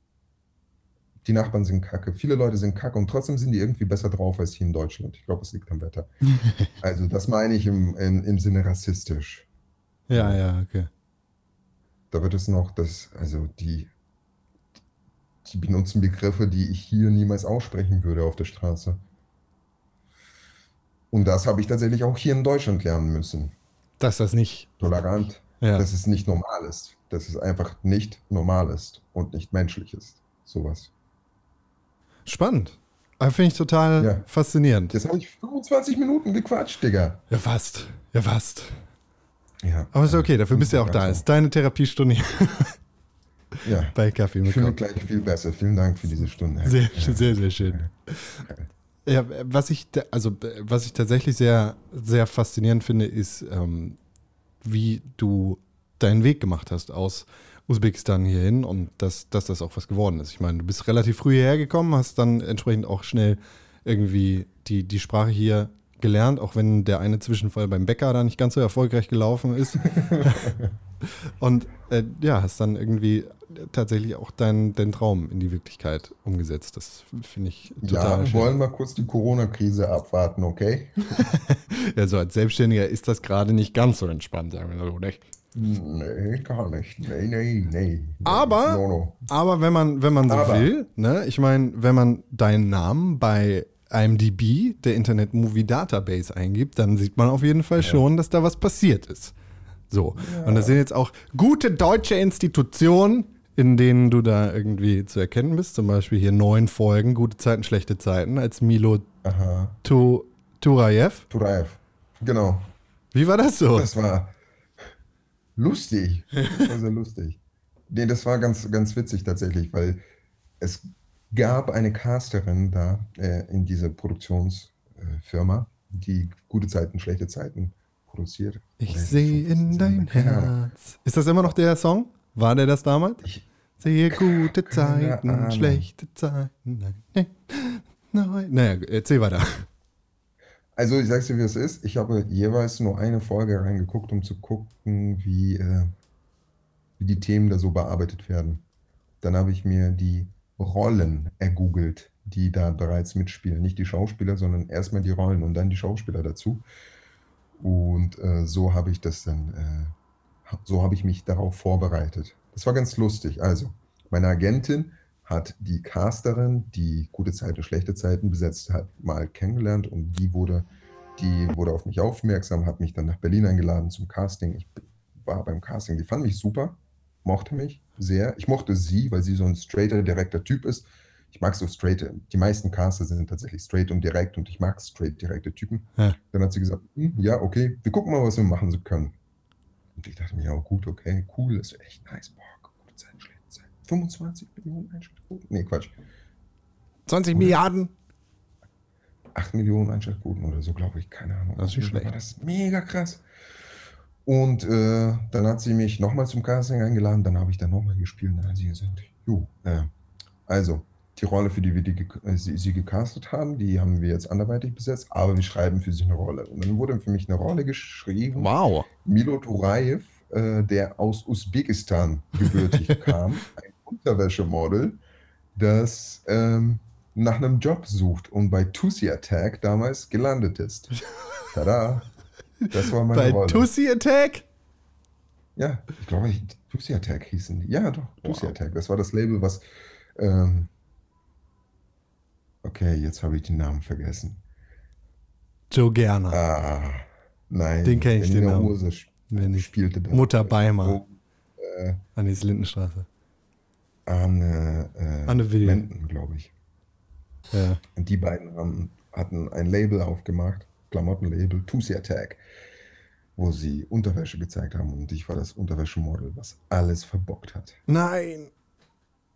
Die Nachbarn sind kacke, viele Leute sind kacke und trotzdem sind die irgendwie besser drauf als hier in Deutschland. Ich glaube, es liegt am Wetter. Also das meine ich im, im, im Sinne rassistisch. Ja, ja, okay. Da wird es noch, das, also die, die benutzen Begriffe, die ich hier niemals aussprechen würde auf der Straße. Und das habe ich tatsächlich auch hier in Deutschland lernen müssen. Dass das nicht. Tolerant, Ja. dass es nicht normal ist. Dass es einfach nicht normal ist und nicht menschlich ist. Sowas. Spannend. Aber finde ich total Ja. faszinierend. Jetzt habe ich 25 Minuten gequatscht, Digga. Ja, fast. Ja, fast. Ja. Aber ist okay, dafür bist du ja auch da. Ist deine Therapiestunde Ja. bei Kaffee Ich mit fühle mich Kopf. gleich viel besser. Vielen Dank für diese Stunde. Sehr, sehr, sehr schön. Ja, was ich, also was ich tatsächlich sehr, sehr faszinierend finde, ist, ähm, wie du deinen Weg gemacht hast aus Usbekistan hierhin und dass, dass das auch was geworden ist. Ich meine, du bist relativ früh hierher gekommen, hast dann entsprechend auch schnell irgendwie die, die Sprache hier gelernt, auch wenn der eine Zwischenfall beim Bäcker da nicht ganz so erfolgreich gelaufen ist. Und äh, ja, hast dann irgendwie tatsächlich auch deinen dein Traum in die Wirklichkeit umgesetzt. Das finde ich total Ja, schön. wollen wir kurz die Corona-Krise abwarten, okay? Ja, so als Selbstständiger ist das gerade nicht ganz so entspannt, sagen wir so. Nicht? Nee, gar nicht. Nee, nee, nee. Aber, No, no. aber wenn man, wenn man so Aber. will, ne, ich meine, wenn man deinen Namen bei IMDb, der Internet Movie Database, eingibt, dann sieht man auf jeden Fall schon, dass da was passiert ist. So. Und das sind jetzt auch gute deutsche Institutionen, in denen du da irgendwie zu erkennen bist. Zum Beispiel hier neun Folgen, gute Zeiten, schlechte Zeiten, als Milo Aha. Tu- Turayev. Turaev. Genau. Wie war das so? Das war lustig. Das war sehr lustig. Nee, das war ganz, ganz witzig tatsächlich, weil es gab eine Casterin da äh, in dieser Produktionsfirma, die gute Zeiten, schlechte Zeiten produziert. Ich sehe in dein. Herz. Ist das immer noch der Song? War der das damals? Ich, Sehe gute Zeiten, Ahnung. schlechte Zeiten. Nein, nein, nein. Naja, erzähl weiter. Also ich sag's dir, wie es ist. Ich habe jeweils nur eine Folge reingeguckt, um zu gucken, wie, äh, wie die Themen da so bearbeitet werden. Dann habe ich mir die Rollen ergoogelt, die da bereits mitspielen. Nicht die Schauspieler, sondern erstmal die Rollen und dann die Schauspieler dazu. Und äh, so habe ich das dann, äh, so habe ich mich darauf vorbereitet. Das war ganz lustig. Also, meine Agentin hat die Casterin, die gute Zeiten, schlechte Zeiten besetzt hat, mal kennengelernt und die wurde, die wurde auf mich aufmerksam, hat mich dann nach Berlin eingeladen zum Casting. Ich war beim Casting, die fand mich super, mochte mich sehr. Ich mochte sie, weil sie so ein straighter, direkter Typ ist. Ich mag so straight, die meisten Caster sind tatsächlich straight und direkt und ich mag straight, direkte Typen. Ja. Dann hat sie gesagt, "Hm, ja, okay, wir gucken mal, was wir machen können. Und ich dachte mir, ja, gut, okay, cool, das ist echt nice. Boah, gute Zeit, schlechte Zeit. 25 Millionen Einschaltquoten? Nee, Quatsch. 20 Milliarden. 8 Millionen Einschaltquoten oder so, glaube ich, keine Ahnung. Das ist nicht schlecht. War das mega krass. Und äh, dann hat sie mich nochmal zum Casting eingeladen, dann habe ich dann nochmal gespielt und dann hat sie gesagt, jo, äh, also, die Rolle, für die wir die, ge- äh, sie, sie gecastet haben, die haben wir jetzt anderweitig besetzt, aber wir schreiben für sie eine Rolle. Und dann wurde für mich eine Rolle geschrieben. Wow. Milo Turaev, äh, der aus Usbekistan gebürtig kam, Unterwäschemodel, das ähm, nach einem Job sucht und bei Tusi Attack damals gelandet ist. Tada! Das war meine Bei Rolle. Tussi Attack? ja, ich glaube, ich- Tusi Attack hießen die. Ja, doch, Tusi Wow. Attack. Das war das Label, was. Ähm, okay, jetzt habe ich den Namen vergessen. Joe Gerner. Ah, nein. Den kenn ich, den Namen. Sp- Wenn nicht. spielte da. Mutter Beimer. Oh, äh, An die Lindenstraße. Anne, äh, Anne. Menden, glaube ich. Ja. Und die beiden haben, hatten ein Label aufgemacht, Klamottenlabel, Tusi Attack, wo sie Unterwäsche gezeigt haben und ich war das Unterwäschemodel, was alles verbockt hat. Nein.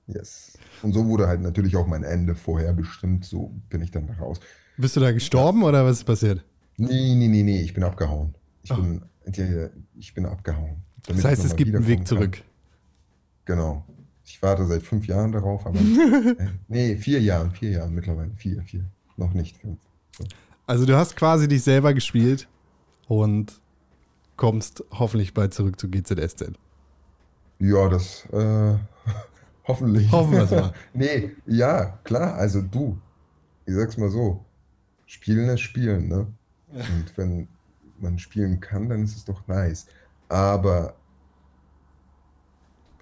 Yes. Und so wurde halt natürlich auch mein Ende vorher bestimmt, so bin ich dann da raus. Bist du da gestorben oder was ist passiert? Nee, nee, nee, nee, ich bin abgehauen. Ich, Oh. bin, ich bin abgehauen. Das heißt, es gibt einen Weg wiederkommen kann. zurück. Genau. Ich warte seit fünf Jahren darauf, aber äh, nee, vier Jahren, vier Jahren mittlerweile. Vier, vier. Noch nicht fünf. So. Also du hast quasi dich selber gespielt und kommst hoffentlich bald zurück zu GZSZ. Ja, das äh, hoffentlich. Hoffen wir's mal. nee, ja, klar. Also du, ich sag's mal so, Spielen ist Spielen, ne? Und wenn man spielen kann, dann ist es doch nice. Aber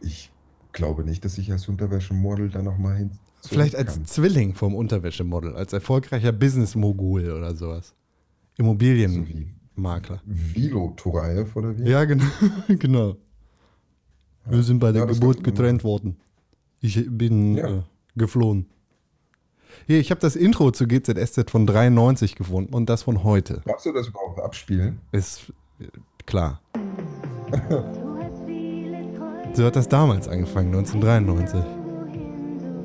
ich glaube nicht, dass ich als Unterwäschemodel da nochmal hin. Vielleicht als kann. Zwilling vom Unterwäschemodel, als erfolgreicher Business-Mogul oder sowas. So Immobilienmakler. wie Vilo Toraev oder wie? Ja, genau. genau. Wir sind bei der Ja, Geburt getrennt worden. Ich bin Ja. äh, geflohen. Hier, ich habe das Intro zu GZSZ von 93 gefunden und das von heute. Darfst du das überhaupt abspielen? Ist äh, klar. So hat das damals angefangen, 1993.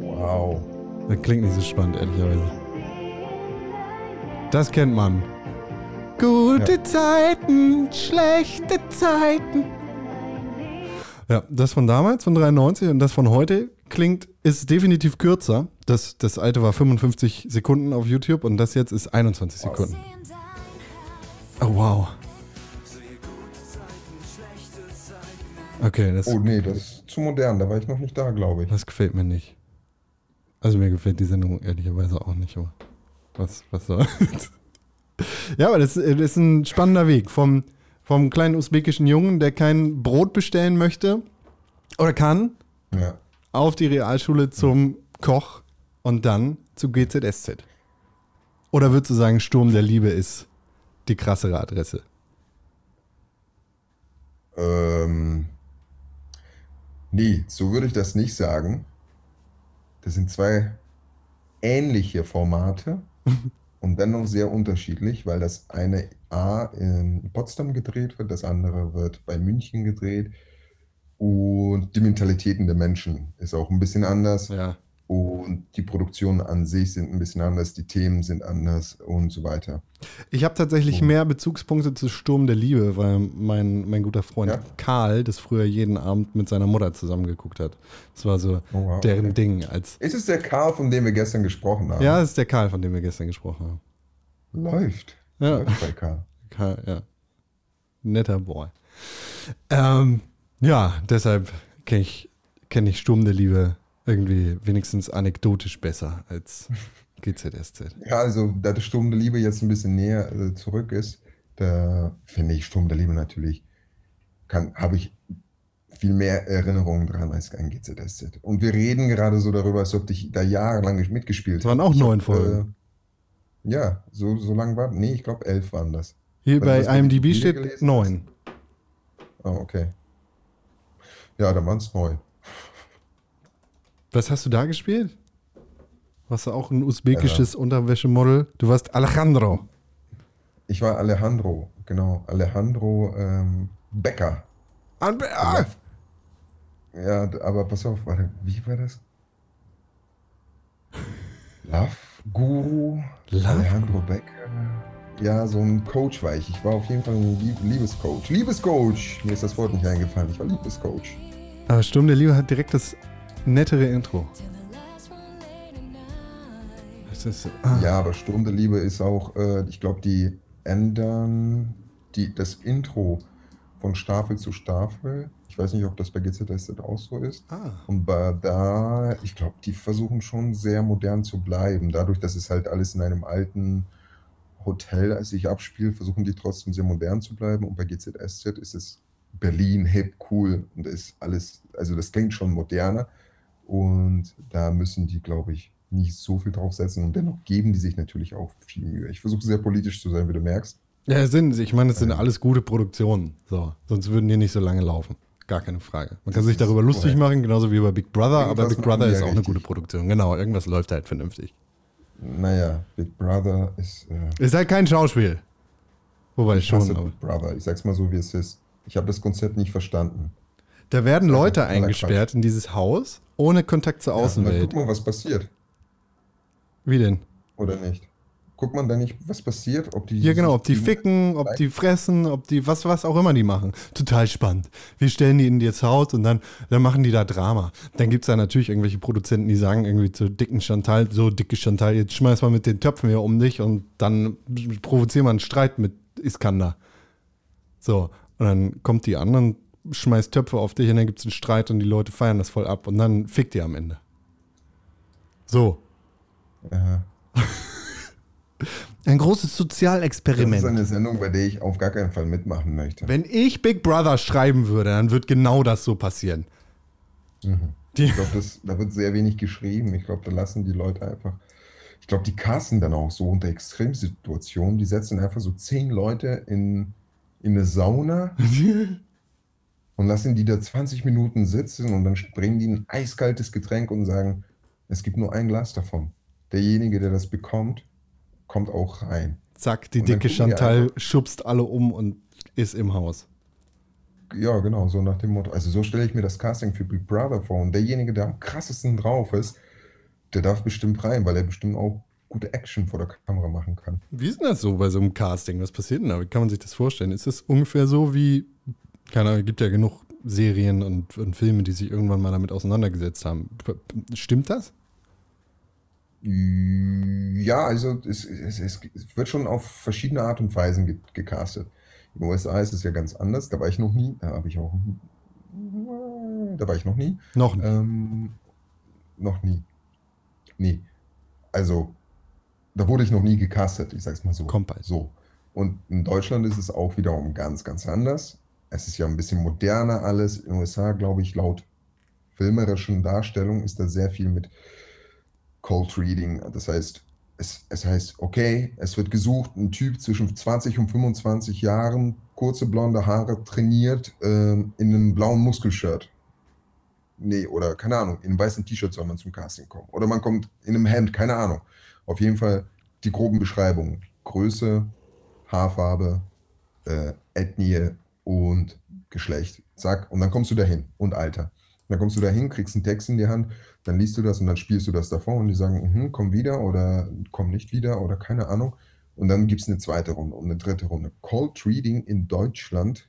Wow. Das klingt nicht so spannend, ehrlicherweise. Das kennt man. Gute Zeiten, schlechte Zeiten. Ja, das von damals, von 93 und das von heute klingt, ist definitiv kürzer. Das, das alte war 55 Sekunden auf YouTube und das jetzt ist 21 Sekunden. Oh wow. Okay, das, Oh nee, das ist zu modern, da war ich noch nicht da, glaube ich. das gefällt mir nicht. Also mir gefällt die Sendung ehrlicherweise auch nicht, aber was, was soll. ja, aber das, das ist ein spannender Weg. Vom, vom kleinen usbekischen Jungen, der kein Brot bestellen möchte oder kann, Ja. auf die Realschule zum Koch und dann zu GZSZ. Oder würdest du sagen, Sturm der Liebe ist die krassere Adresse? Ähm, nee, so würde ich das nicht sagen. Das sind zwei ähnliche Formate und dennoch sehr unterschiedlich, weil das eine A in Potsdam gedreht wird, das andere wird bei München gedreht. Und die Mentalitäten der Menschen ist auch ein bisschen anders. Ja. Und die Produktionen an sich sind ein bisschen anders, die Themen sind anders und so weiter. Ich habe tatsächlich Oh. mehr Bezugspunkte zu Sturm der Liebe, weil mein, mein guter Freund Ja? Karl das früher jeden Abend mit seiner Mutter zusammengeguckt hat. Das war so Oh, wow, deren okay. Ding. Als, Ist es der Karl, von dem wir gestern gesprochen haben? ja, das ist der Karl, von dem wir gestern gesprochen haben. Läuft. Ja. Läuft bei Karl. Karl, ja. Netter Boy. Ähm, ja, deshalb kenne ich, kenn ich Sturm der Liebe irgendwie wenigstens anekdotisch besser als GZSZ. Ja, also da der Sturm der Liebe jetzt ein bisschen näher äh, zurück ist, da finde ich Sturm der Liebe natürlich, kann, habe ich viel mehr Erinnerungen dran als ein GZSZ. Und wir reden gerade so darüber, als ob ich da jahrelang nicht mitgespielt Das waren auch neun Folgen. Äh, ja, so, so lang war, nee, ich glaube elf waren das. Hier Weil bei IMDb steht neun. Oh, okay. Ja, dann waren es neun. Was hast du da gespielt? Warst du auch ein usbekisches Unterwäschemodel? Du warst Alejandro. Ich war Alejandro, genau, Alejandro ähm, Becker. An ah, Ja, aber pass auf, warte, wie war das? Love Guru, Love Alejandro Becker. Ja, so ein Coach war ich. Ich war auf jeden Fall ein Lieb Liebescoach. Liebescoach! Mir ist das Wort nicht eingefallen. Ich war Liebescoach. Aber Sturm der Liebe hat direkt das nettere Intro. Ist, ah, Ja, aber Sturm der Liebe ist auch, äh, ich glaube, die ändern die, das Intro von Staffel zu Staffel. Ich weiß nicht, ob das bei GZSZ auch so ist. ah. Und bei da, ich glaube, die versuchen schon sehr modern zu bleiben. Dadurch, dass es halt alles in einem alten Hotel sich abspielt, versuchen die trotzdem sehr modern zu bleiben. Und bei GZSZ ist es Berlin, hip, cool und ist alles, also das klingt schon moderner. Und da müssen die, glaube ich, nicht so viel draufsetzen. Und dennoch geben die sich natürlich auch viel Mühe. Ich versuche sehr politisch zu sein, wie du merkst. Ja, sind, ich meine, es sind alles gute Produktionen. So, sonst würden die nicht so lange laufen. Gar keine Frage. Man kann sich darüber lustig korrekt. machen, genauso wie über Big Brother, aber Irgendwas Big Brother ist auch eine richtig. gute Produktion. Genau, irgendwas läuft halt vernünftig. Naja, Big Brother ist. Äh, Ist halt kein Schauspiel. Wobei ich schon, aber. Big Brother. Ich sag's mal so, wie es ist. Ich habe das Konzept nicht verstanden. Da werden Leute eingesperrt in dieses Haus ohne Kontakt zur Ja, Außenwelt. guck mal, was passiert. Wie denn? Oder nicht? Guckt man da nicht, was passiert? Ob die Ja, genau, ob die ficken, ob die fressen, ob die was, was auch immer die machen. Total spannend. Wir stellen die in das Haus und dann, dann machen die da Drama. Dann gibt es da natürlich irgendwelche Produzenten, die sagen irgendwie zu dicken Chantal, so dicke Chantal, jetzt schmeiß mal mit den Töpfen hier um dich und dann provozieren wir einen Streit mit Iskander. So, und dann kommt die an und schmeißt Töpfe auf dich und dann gibt es einen Streit und die Leute feiern das voll ab und dann fickt ihr am Ende. So. Aha. Ein großes Das ist Sozialexperiment. eine Sendung, bei der ich auf gar keinen Fall mitmachen möchte. Wenn ich Big Brother schreiben würde, dann wird genau das so passieren. Die, Ich glaube, da wird sehr wenig geschrieben. Ich glaube, da lassen die Leute einfach. Ich glaube, die casten dann auch so unter Extremsituationen. Die setzen einfach so zehn Leute in, in eine Sauna und lassen die da 20 Minuten sitzen und dann bringen die ein eiskaltes Getränk und sagen, es gibt nur ein Glas davon. Derjenige, der das bekommt, kommt auch rein. zack, die dicke die Chantal einfach- schubst alle um und ist im Haus. Ja, genau, so nach dem Motto. Also so stelle ich mir das Casting für Big Brother vor. Und derjenige, der am krassesten drauf ist, der darf bestimmt rein, weil er bestimmt auch gute Action vor der Kamera machen kann. Wie ist denn das so bei so einem Casting? Was passiert denn da? Wie kann man sich das vorstellen? Ist das ungefähr so wie, keine Ahnung, gibt ja genug Serien und, und Filme, die sich irgendwann mal damit auseinandergesetzt haben. Stimmt das? Ja, also es, es, es wird schon auf verschiedene Art und Weisen ge gecastet. In den USA ist es ja ganz anders, da war ich noch nie, da habe ich auch da war ich noch nie. Noch nicht. Ähm, noch nie. Nee. Also, da wurde ich noch nie gecastet, ich sag's mal so. Kommt bald. So. Und in Deutschland ist es auch wiederum ganz, ganz anders. Es ist ja ein bisschen moderner alles. In den USA, glaube ich, laut filmerischen Darstellung ist da sehr viel mit Cold Reading. Das heißt, es, es heißt, okay, es wird gesucht, ein Typ zwischen 20 und 25 Jahren, kurze blonde Haare, trainiert, ähm, in einem blauen Muskelshirt. Nee, oder keine Ahnung, in einem weißen T-Shirt soll man zum Casting kommen. Oder man kommt in einem Hemd, keine Ahnung. Auf jeden Fall die groben Beschreibungen. Größe, Haarfarbe, äh, Ethnie und Geschlecht. Zack, und dann kommst du dahin. Und Alter. Dann kommst du dahin, kriegst einen Text in die Hand, dann liest du das und dann spielst du das davor und die sagen, mhm, komm wieder oder komm nicht wieder oder keine Ahnung. Und dann gibt es eine zweite Runde und eine dritte Runde. Cold Reading in Deutschland.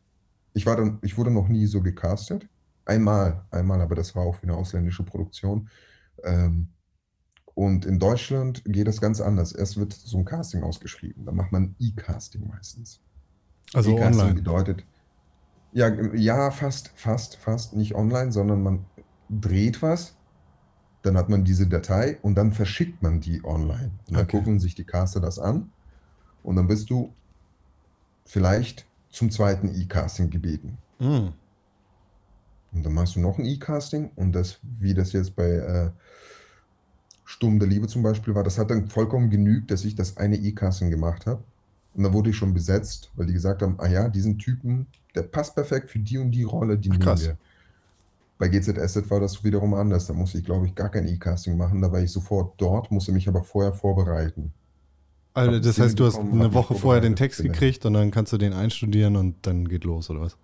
Ich, war dann, ich wurde noch nie so gecastet. Einmal, einmal, aber das war auch für eine ausländische Produktion. Ähm, und in Deutschland geht das ganz anders. Erst wird so ein Casting ausgeschrieben. Dann macht man E-Casting meistens. Also E-Casting online. bedeutet, ja, ja, fast, fast, fast nicht online, sondern man dreht was, dann hat man diese Datei und dann verschickt man die online. Und dann Okay. gucken sich die Caster das an und dann bist du vielleicht zum zweiten E-Casting gebeten. Mhm. Und dann machst du noch ein E-Casting und das, wie das jetzt bei äh, Sturm der Liebe zum Beispiel war, das hat dann vollkommen genügt, dass ich das eine E-Casting gemacht habe. Und dann wurde ich schon besetzt, weil die gesagt haben, ah ja, diesen Typen, der passt perfekt für die und die Rolle, die Ach, nehmen krass. wir. Bei GZSZ war das wiederum anders. Da musste ich, glaube ich, gar kein E-Casting machen. Da war ich sofort dort, musste mich aber vorher vorbereiten. Also das heißt, du hast eine Woche vorher den Text genau. gekriegt und dann kannst du den einstudieren und dann geht los, oder was?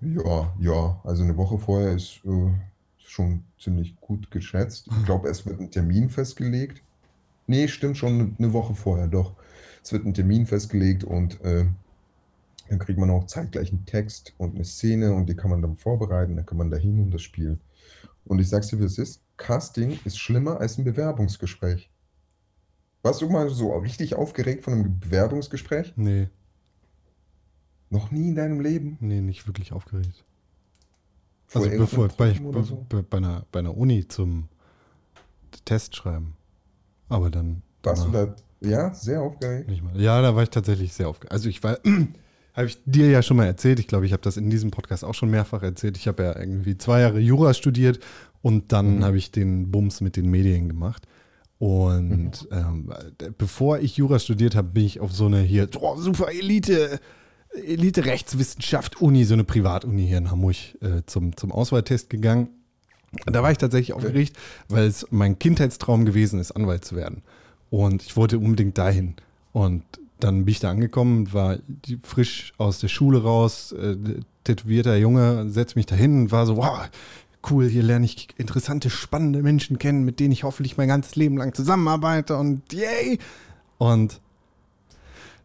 Ja, ja, also eine Woche vorher ist äh, schon ziemlich gut geschätzt. Ich glaube, es wird ein Termin festgelegt. Nee, stimmt schon eine Woche vorher, doch. Es wird ein Termin festgelegt und äh, dann kriegt man auch zeitgleich einen Text und eine Szene und die kann man dann vorbereiten, dann kann man dahin und das spielen. Und ich sag's dir, wie es ist, Casting ist schlimmer als ein Bewerbungsgespräch. Warst du mal so richtig aufgeregt von einem Bewerbungsgespräch? Nee, Noch nie in deinem Leben? nee, nicht wirklich aufgeregt. Vor Also bevor bei, so? bei, bei, einer, bei einer Uni zum Test schreiben. Aber dann Warst du da, ja, sehr aufgeregt? nicht mal. Ja, da war ich tatsächlich sehr aufgeregt. Also ich war, habe ich dir ja schon mal erzählt. Ich glaube, ich habe das in diesem Podcast auch schon mehrfach erzählt. Ich habe ja irgendwie zwei Jahre Jura studiert und dann Mhm. habe ich den Bums mit den Medien gemacht. Und ähm, bevor ich Jura studiert habe, bin ich auf so eine hier, oh, super Elite, Elite Rechtswissenschaft Uni, so eine Privatuni hier in Hamburg äh, zum, zum Auswahltest gegangen. Da war ich tatsächlich aufgeregt, weil es mein Kindheitstraum gewesen ist, Anwalt zu werden. Und ich wollte unbedingt dahin. Und dann bin ich da angekommen, war frisch aus der Schule raus, äh, tätowierter Junge, setz mich dahin und war so, wow, cool, hier lerne ich interessante, spannende Menschen kennen, mit denen ich hoffentlich mein ganzes Leben lang zusammenarbeite und yay! Und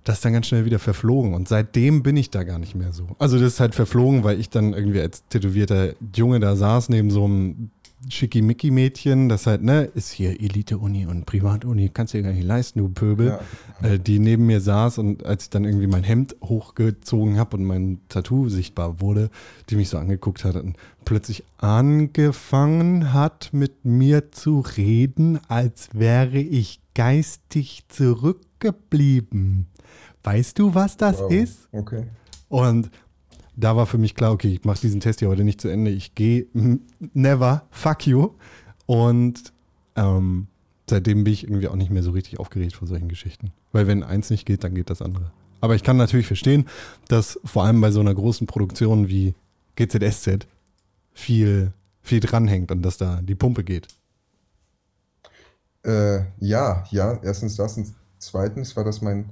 das ist dann ganz schnell wieder verflogen. Und seitdem bin ich da gar nicht mehr so. Also das ist halt verflogen, weil ich dann irgendwie als tätowierter Junge da saß neben so einem Schickimicki-Mädchen, das halt, ne, ist hier Elite-Uni und Privat-Uni, kannst du dir gar nicht leisten, du Pöbel. Ja. Äh, die neben mir saß und als ich dann irgendwie mein Hemd hochgezogen habe und mein Tattoo sichtbar wurde, die mich so angeguckt hat und plötzlich angefangen hat, mit mir zu reden, als wäre ich geistig zurückgeblieben. Weißt du, was das Wow. ist? Okay. Und da war für mich klar, okay, ich mache diesen Test hier heute nicht zu Ende. Ich gehe mm, never, fuck you. Und ähm, seitdem bin ich irgendwie auch nicht mehr so richtig aufgeregt vor solchen Geschichten. Weil wenn eins nicht geht, dann geht das andere. Aber ich kann natürlich verstehen, dass vor allem bei so einer großen Produktion wie GZSZ viel, viel dranhängt und dass da die Pumpe geht. Äh, ja, ja, erstens das und zweitens war das mein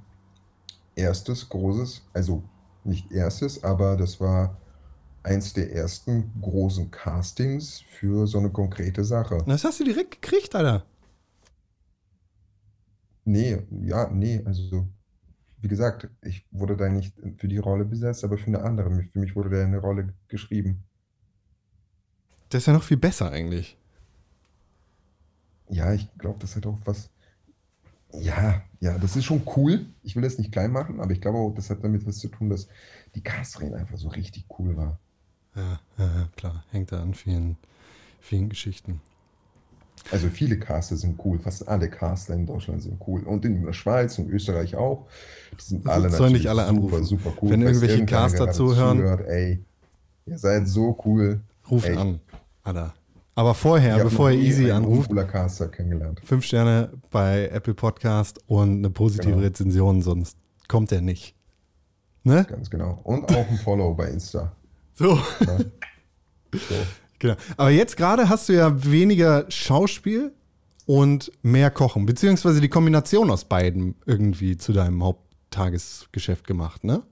erstes großes, also nicht erstes, aber das war eins der ersten großen Castings für so eine konkrete Sache. Das hast du direkt gekriegt, Alter. Nee, ja, nee, also wie gesagt, ich wurde da nicht für die Rolle besetzt, aber für eine andere. Für mich wurde da eine Rolle geschrieben. Das ist ja noch viel besser eigentlich. Ja, ich glaube, das hat auch was. Ja, ja, das ist schon cool. Ich will das nicht klein machen, aber ich glaube auch, das hat damit was zu tun, dass die Casterin einfach so richtig cool war. Ja, ja, klar. Hängt da an vielen, vielen Geschichten. Also viele Caster sind cool, fast alle Caster in Deutschland sind cool. Und in der Schweiz und Österreich auch. Die sind alle Sollen nicht alle anrufen. super cool. Wenn irgendwelche Caster zuhören. zuhört, ey, ihr seid so cool. Ey. an. Alter. Aber vorher, bevor ihr Easy anruft, fünf Sterne bei Apple Podcast und eine positive Genau. Rezension, sonst kommt er nicht. Ne? Ganz genau. Und auch ein Follow bei Insta. So. Ja. So. Genau. Aber jetzt gerade hast du ja weniger Schauspiel und mehr Kochen, beziehungsweise die Kombination aus beiden irgendwie zu deinem Haupttagesgeschäft gemacht, ne?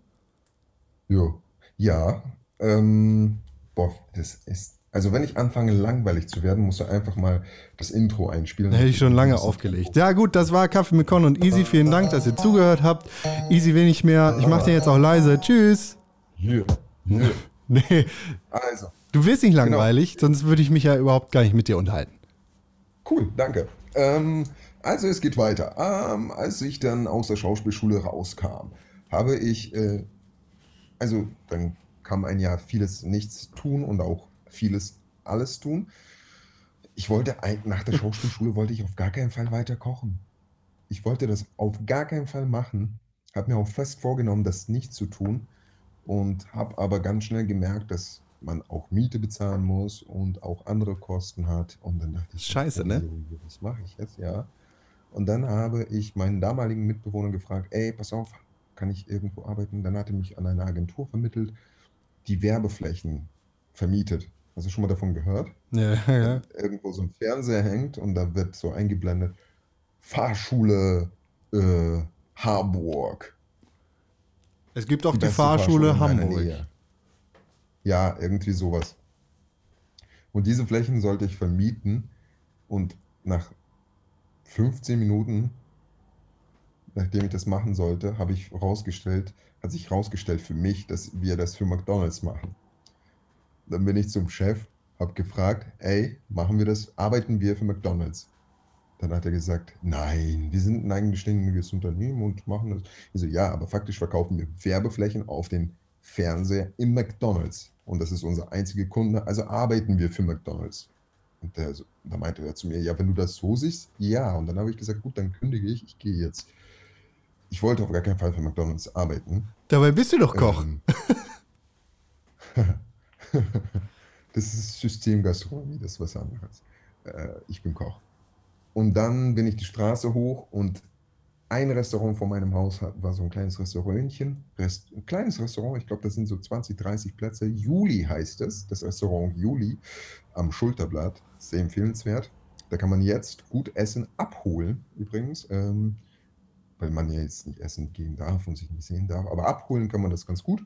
Jo. Ja. Ähm, boah, das ist. Also wenn ich anfange langweilig zu werden, musst du einfach mal das Intro einspielen. Da hätte ich schon lange aufgelegt. Ja, gut, das war Kaffee mit Con und Easy. Vielen Dank, dass ihr zugehört habt. Easy will nicht mehr. Ich mache den jetzt auch leise. Tschüss. Ja. Ja. Nee, Also, du wirst nicht langweilig, sonst würde ich mich ja überhaupt gar nicht mit dir unterhalten. cool, danke. Ähm, also es geht weiter. Ähm, als ich dann aus der Schauspielschule rauskam, habe ich, äh, also dann kam ein Jahr vieles nichts tun und auch vieles alles tun. Ich wollte nach der Schauspielschule wollte ich auf gar keinen Fall weiter kochen. Ich wollte das auf gar keinen Fall machen. Habe mir auch fest vorgenommen, das nicht zu tun und habe aber ganz schnell gemerkt, dass man auch Miete bezahlen muss und auch andere Kosten hat. Und dann dachte ich, Scheiße, ne? Was mache ich jetzt? Ja. Und dann habe ich meinen damaligen Mitbewohner gefragt, ey, pass auf, kann ich irgendwo arbeiten? Dann hat er mich an eine Agentur vermittelt, die Werbeflächen vermietet. Hast du schon mal davon gehört? Ja, ja. Irgendwo so ein Fernseher hängt und da wird so eingeblendet, Fahrschule äh, Harburg. Es gibt auch die, beste Fahrschule meiner Hamburg. Ja, irgendwie sowas. Und diese Flächen sollte ich vermieten und nach 15 Minuten, nachdem ich das machen sollte, habe ich rausgestellt, hat sich rausgestellt für mich, dass wir das für McDonald's machen. Dann bin ich zum Chef, habe gefragt, ey, machen wir das, arbeiten wir für McDonald's? Dann hat er gesagt, nein, wir sind ein eigenständiges Unternehmen und machen das. Ich so, ja, aber faktisch verkaufen wir Werbeflächen auf den Fernseher im McDonald's. Und das ist unser einziger Kunde, also arbeiten wir für McDonald's. Und der, da meinte er zu mir, ja, wenn du das so siehst, ja. Und dann habe ich gesagt, gut, dann kündige ich, ich gehe jetzt. Ich wollte auf gar keinen Fall für McDonald's arbeiten. Dabei bist du doch Koch. Ähm, das ist Systemgastronomie, das ist was anderes. Äh, ich bin Koch. Und dann bin ich die Straße hoch und ein Restaurant vor meinem Haus war so ein kleines Restaurantchen. Rest, ein kleines Restaurant, ich glaube, das sind so 20, 30 Plätze. Juli heißt es, das Restaurant Juli am Schulterblatt. Sehr empfehlenswert. Da kann man jetzt gut Essen abholen, übrigens. Ähm, weil man ja jetzt nicht essen gehen darf und sich nicht sehen darf. Aber abholen kann man das ganz gut.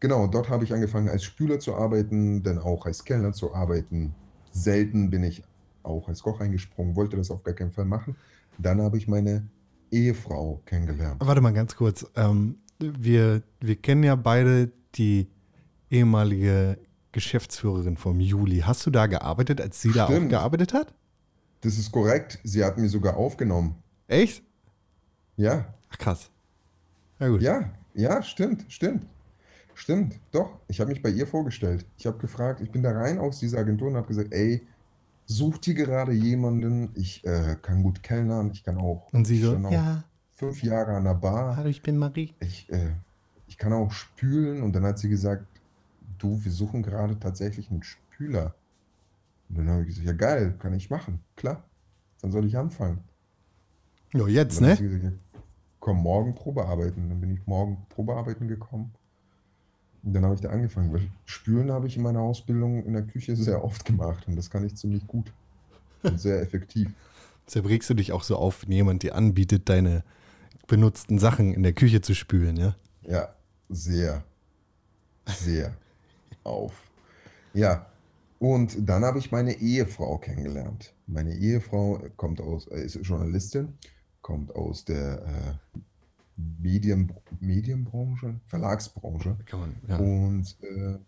Genau, dort habe ich angefangen als Spüler zu arbeiten, dann auch als Kellner zu arbeiten. Selten bin ich auch als Koch eingesprungen, wollte das auf gar keinen Fall machen. Dann habe ich meine Ehefrau kennengelernt. Warte mal ganz kurz. Ähm, wir, wir kennen ja beide die ehemalige Geschäftsführerin vom Juli. Hast du da gearbeitet, als sie da auch Stimmt. gearbeitet hat? Das ist korrekt. Sie hat mir sogar aufgenommen. Echt? Ja, Ach krass. Ja gut. ja, ja, stimmt, stimmt. Stimmt, doch. Ich habe mich bei ihr vorgestellt. Ich habe gefragt, ich bin da rein aus dieser Agentur und habe gesagt, ey, sucht ihr gerade jemanden? Ich äh, kann gut kellnern, ich kann auch, Und sie so, ja, fünf Jahre an der Bar. hallo, ich bin Marie. Ich, äh, ich kann auch spülen. Und dann hat sie gesagt, du, wir suchen gerade tatsächlich einen Spüler. Und dann habe ich gesagt, ja geil, kann ich machen, klar. Dann soll ich anfangen. Jo, jetzt, Und dann hat ne? sie gesagt, ja, komm morgen Probearbeiten. Dann bin ich morgen Probearbeiten gekommen. Dann habe ich da angefangen. Weil Spülen habe ich in meiner Ausbildung in der Küche sehr oft gemacht. Und das kann ich ziemlich gut. Und sehr effektiv. Zerbrichst du dich auch so auf, wenn jemand dir anbietet, deine benutzten Sachen in der Küche zu spülen, ja? Ja, sehr, sehr auf. Ja, und dann habe ich meine Ehefrau kennengelernt. Meine Ehefrau kommt aus, äh, ist Journalistin, kommt aus der äh, Medien, Medienbranche, Verlagsbranche. Kann man, ja. Und äh,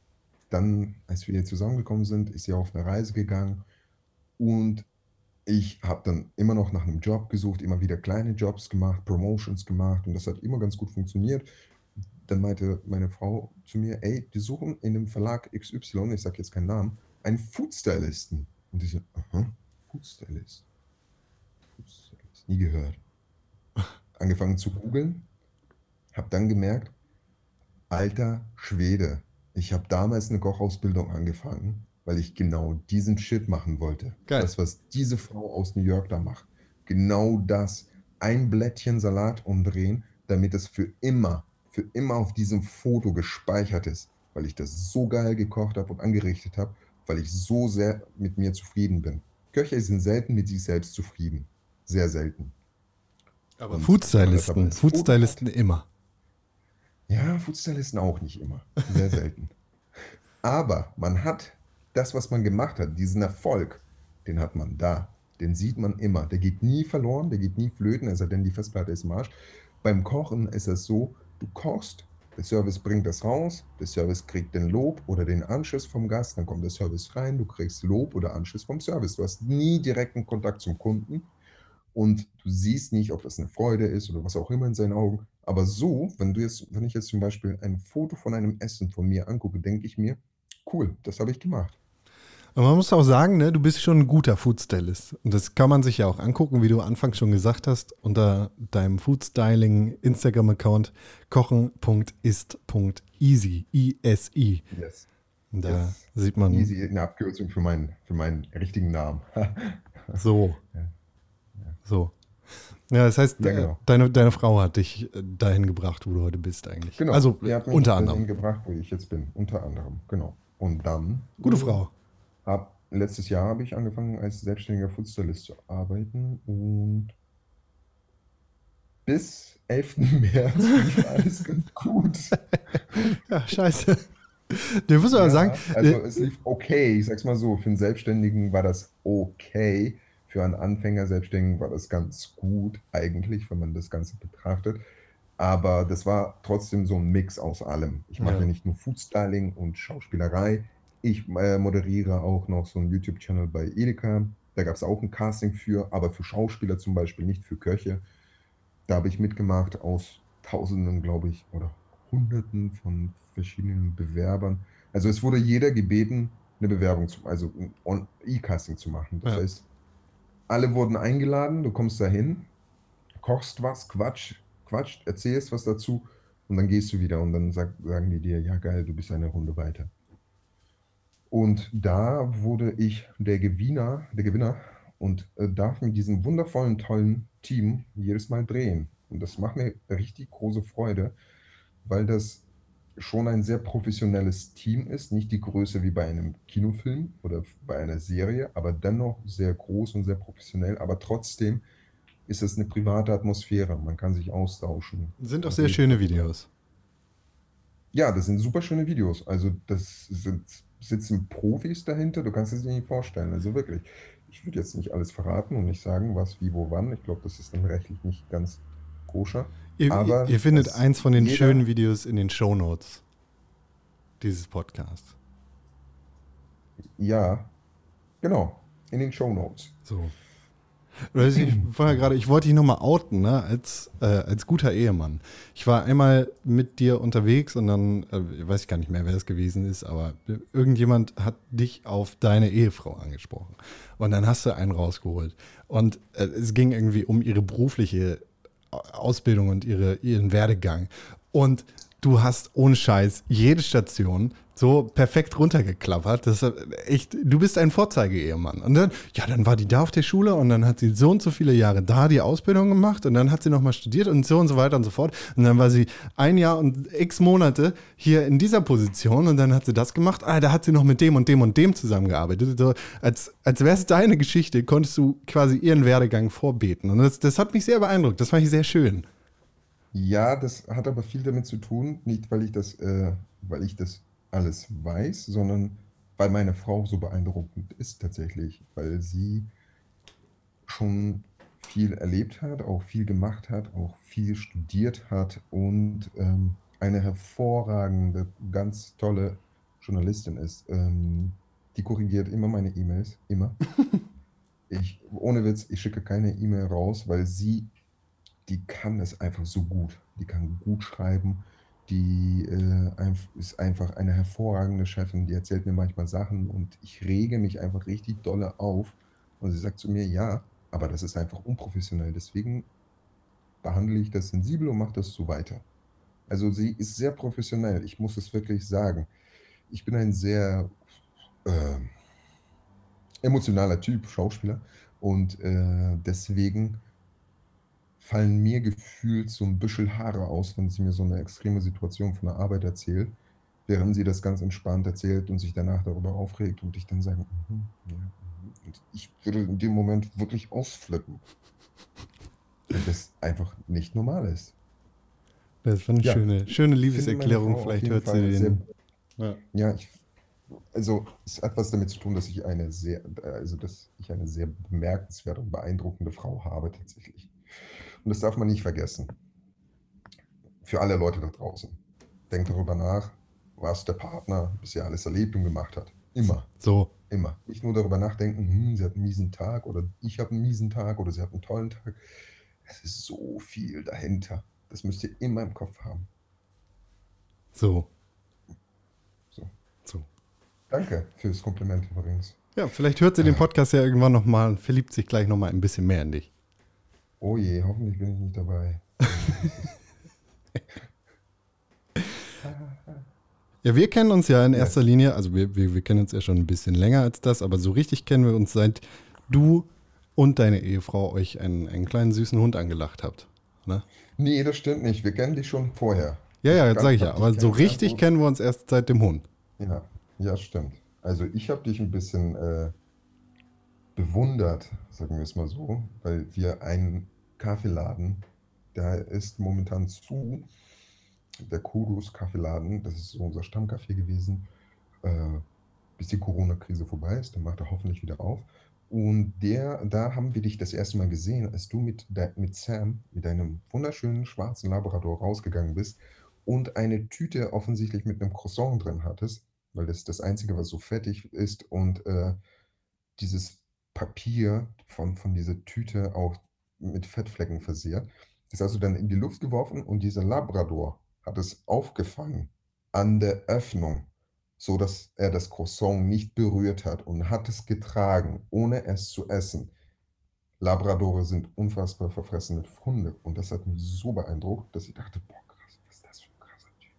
dann, als wir zusammengekommen sind, ist sie auf eine Reise gegangen und ich habe dann immer noch nach einem Job gesucht, immer wieder kleine Jobs gemacht, Promotions gemacht und das hat immer ganz gut funktioniert. dann meinte meine Frau zu mir, ey, die suchen in dem Verlag XY, ich sage jetzt keinen Namen, einen Foodstylisten. Und ich so, aha, Foodstylist. Foodstylist. Nie gehört. Angefangen zu googeln, habe dann gemerkt, alter Schwede, ich habe damals eine Kochausbildung angefangen, weil ich genau diesen Shit machen wollte. Geil. Das, was diese Frau aus New York da macht. Genau das. Ein Blättchen Salat umdrehen, damit es für immer, für immer auf diesem Foto gespeichert ist, weil ich das so geil gekocht habe und angerichtet habe, weil ich so sehr mit mir zufrieden bin. Köche sind selten mit sich selbst zufrieden. Sehr selten. Aber Foodstylisten, Foodstylisten immer. Ja, Foodstylisten auch nicht immer. Sehr selten. Aber man hat das, was man gemacht hat, diesen Erfolg, den hat man da. Den sieht man immer. Der geht nie verloren, der geht nie flöten, es sei denn, die Festplatte ist im Arsch. Beim Kochen ist es so, du kochst, der Service bringt das raus, der Service kriegt den Lob oder den Anschiss vom Gast, dann kommt der Service rein, du kriegst Lob oder Anschiss vom Service. Du hast nie direkten Kontakt zum Kunden und du siehst nicht, ob das eine Freude ist oder was auch immer in seinen Augen. Aber so, wenn du jetzt, wenn ich jetzt zum Beispiel ein Foto von einem Essen von mir angucke, denke ich mir, cool, das habe ich gemacht. Aber man muss auch sagen, ne, du bist schon ein guter Foodstylist. Und das kann man sich ja auch angucken, wie du anfangs schon gesagt hast, unter deinem Foodstyling Instagram-Account kochen.ist.easy. I-S-I. Yes. Da Yes. sieht man Easy, eine Abkürzung für meinen, für meinen richtigen Namen. so. Ja. So. Ja, das heißt, Ja, genau. deine, deine Frau hat dich äh, dahin gebracht, wo du heute bist eigentlich. Genau. Also unter dahin anderem. gebracht, wo ich jetzt bin. Unter anderem, genau. Und dann. Gute Frau. Hab, letztes Jahr habe ich angefangen, als selbstständiger Foodstylist zu arbeiten und bis 11. März lief alles ganz gut. Ja, scheiße. Der muss aber Ja, sagen, also äh, es lief okay, ich sag's mal so, für einen Selbstständigen war das okay. Für einen Anfänger Selbstständigen war das ganz gut eigentlich, wenn man das Ganze betrachtet. Aber das war trotzdem so ein Mix aus allem. Ich mache Ja. nicht nur Foodstyling und Schauspielerei. Ich äh, moderiere auch noch so einen YouTube-Channel bei Edeka. Da gab es auch ein Casting für, aber für Schauspieler zum Beispiel, nicht für Köche. Da habe ich mitgemacht aus Tausenden, glaube ich, oder Hunderten von verschiedenen Bewerbern. Also es wurde jeder gebeten, eine Bewerbung zu, also ein E-Casting zu machen. Das Ja. heißt, alle wurden eingeladen, du kommst dahin, kochst was, quatsch, quatscht, erzählst was dazu und dann gehst du wieder und dann sag, sagen die dir, ja geil, du bist eine Runde weiter. Und da wurde ich der Gewinner, der Gewinner und äh, darf mit diesem wundervollen, tollen Team jedes Mal drehen. Und das macht mir richtig große Freude, weil das schon ein sehr professionelles Team ist. Nicht die Größe wie bei einem Kinofilm oder bei einer Serie, aber dennoch sehr groß und sehr professionell. Aber trotzdem ist es eine private Atmosphäre. Man kann sich austauschen. sind auch sehr schöne Videos. Ja, das sind super schöne Videos. Also das sind, sitzen Profis dahinter. Du kannst es dir nicht vorstellen. Also wirklich. Ich würde jetzt nicht alles verraten und nicht sagen, was, wie, wo, wann. Ich glaube, das ist dann rechtlich nicht ganz koscher. Ihr, Aber ihr findet eins von den schönen Videos in den Shownotes dieses Podcasts. Ja, genau. In den Show Notes. So. Ich, ich ja gerade, ich wollte dich nochmal outen, ne, als, äh, als guter Ehemann. Ich war einmal mit dir unterwegs und dann, äh, ich weiß gar nicht mehr, wer es gewesen ist, aber irgendjemand hat dich auf deine Ehefrau angesprochen. Und dann hast du einen rausgeholt. Und äh, es ging irgendwie um ihre berufliche Ausbildung und ihre, ihren Werdegang. Und du hast ohne Scheiß jede Station so perfekt runtergeklappert. Das echt, du bist ein Vorzeige-Ehemann. Und dann, ja, dann war die da auf der Schule und dann hat sie so und so viele Jahre da die Ausbildung gemacht und dann hat sie nochmal studiert und so und so weiter und so fort. Und dann war sie ein Jahr und x Monate hier in dieser Position und dann hat sie das gemacht. Ah, da hat sie noch mit dem und dem und dem zusammengearbeitet. So, als als wäre es deine Geschichte, konntest du quasi ihren Werdegang vorbeten. Und das, das hat mich sehr beeindruckt. Das fand ich sehr schön. Ja, das hat aber viel damit zu tun, nicht weil ich das, äh, weil ich das alles weiß, sondern weil meine Frau so beeindruckend ist tatsächlich, weil sie schon viel erlebt hat, auch viel gemacht hat, auch viel studiert hat und ähm, eine hervorragende, ganz tolle Journalistin ist. Ähm, die korrigiert immer meine E-Mails, immer. Ich, ohne Witz, ich schicke keine E-Mail raus, weil sie, die kann es einfach so gut. Die kann gut schreiben, Die äh, ist einfach eine hervorragende Chefin. Die erzählt mir manchmal Sachen und ich rege mich einfach richtig dolle auf. Und sie sagt zu mir, ja, aber das ist einfach unprofessionell. Deswegen behandle ich das sensibel und mache das so weiter. Also sie ist sehr professionell. Ich muss es wirklich sagen. Ich bin ein sehr äh, emotionaler Typ, Schauspieler. Und äh, deswegen fallen mir gefühlt so ein bisschen Haare aus, wenn sie mir so eine extreme Situation von der Arbeit erzählt, während sie das ganz entspannt erzählt und sich danach darüber aufregt und ich dann sage, mhm, ja, mhm. und ich würde in dem Moment wirklich ausflippen. Weil das einfach nicht normal ist. Das war eine Ja. schöne, schöne Liebeserklärung. Vielleicht hört sie Fall sehr den. Ja. Ja, ich, also es hat was damit zu tun, dass ich eine sehr, also dass ich eine sehr bemerkenswerte und beeindruckende Frau habe tatsächlich. Und das darf man nicht vergessen. Für alle Leute da draußen. Denkt darüber nach, was der Partner bisher alles erlebt und gemacht hat. Immer, So, immer. Nicht nur darüber nachdenken, hm, sie hat einen miesen Tag oder ich habe einen miesen Tag oder sie hat einen tollen Tag. Es ist so viel dahinter. Das müsst ihr immer im Kopf haben. so, So. so. Danke fürs Kompliment übrigens. Ja, vielleicht hört sie den Podcast ja irgendwann nochmal und verliebt sich gleich nochmal ein bisschen mehr in dich. Oh je, hoffentlich bin ich nicht dabei. Ja, wir kennen uns ja in erster Linie, also wir, wir, wir kennen uns ja schon ein bisschen länger als das, aber so richtig kennen wir uns, seit du und deine Ehefrau euch einen, einen kleinen süßen Hund angelacht habt. Ne? Nee, das stimmt nicht. Wir kennen dich schon vorher. Ja, ja, jetzt sage ich ja, aber so richtig kennen wir uns erst seit dem Hund. Ja, ja, stimmt. Also ich habe dich ein bisschen äh, bewundert, sagen wir es mal so, weil wir einen Kaffeeladen, der ist momentan zu, der Kudus Kaffeeladen, das ist unser Stammcafé gewesen, äh, bis die Corona-Krise vorbei ist, dann macht er hoffentlich wieder auf. Und der, da haben wir dich das erste Mal gesehen, als du mit, mit Sam, mit deinem wunderschönen schwarzen Labrador rausgegangen bist und eine Tüte offensichtlich mit einem Croissant drin hattest, weil das das Einzige, was so fettig ist und äh, dieses Papier von, von dieser Tüte auch mit Fettflecken versehrt. Das hast du dann in die Luft geworfen und dieser Labrador hat es aufgefangen an der Öffnung, so dass er das Croissant nicht berührt hat und hat es getragen, ohne es zu essen. Labradore sind unfassbar verfressene Hunde und das hat mich so beeindruckt, dass ich dachte, boah, krass, was ist das für ein krasser Typ.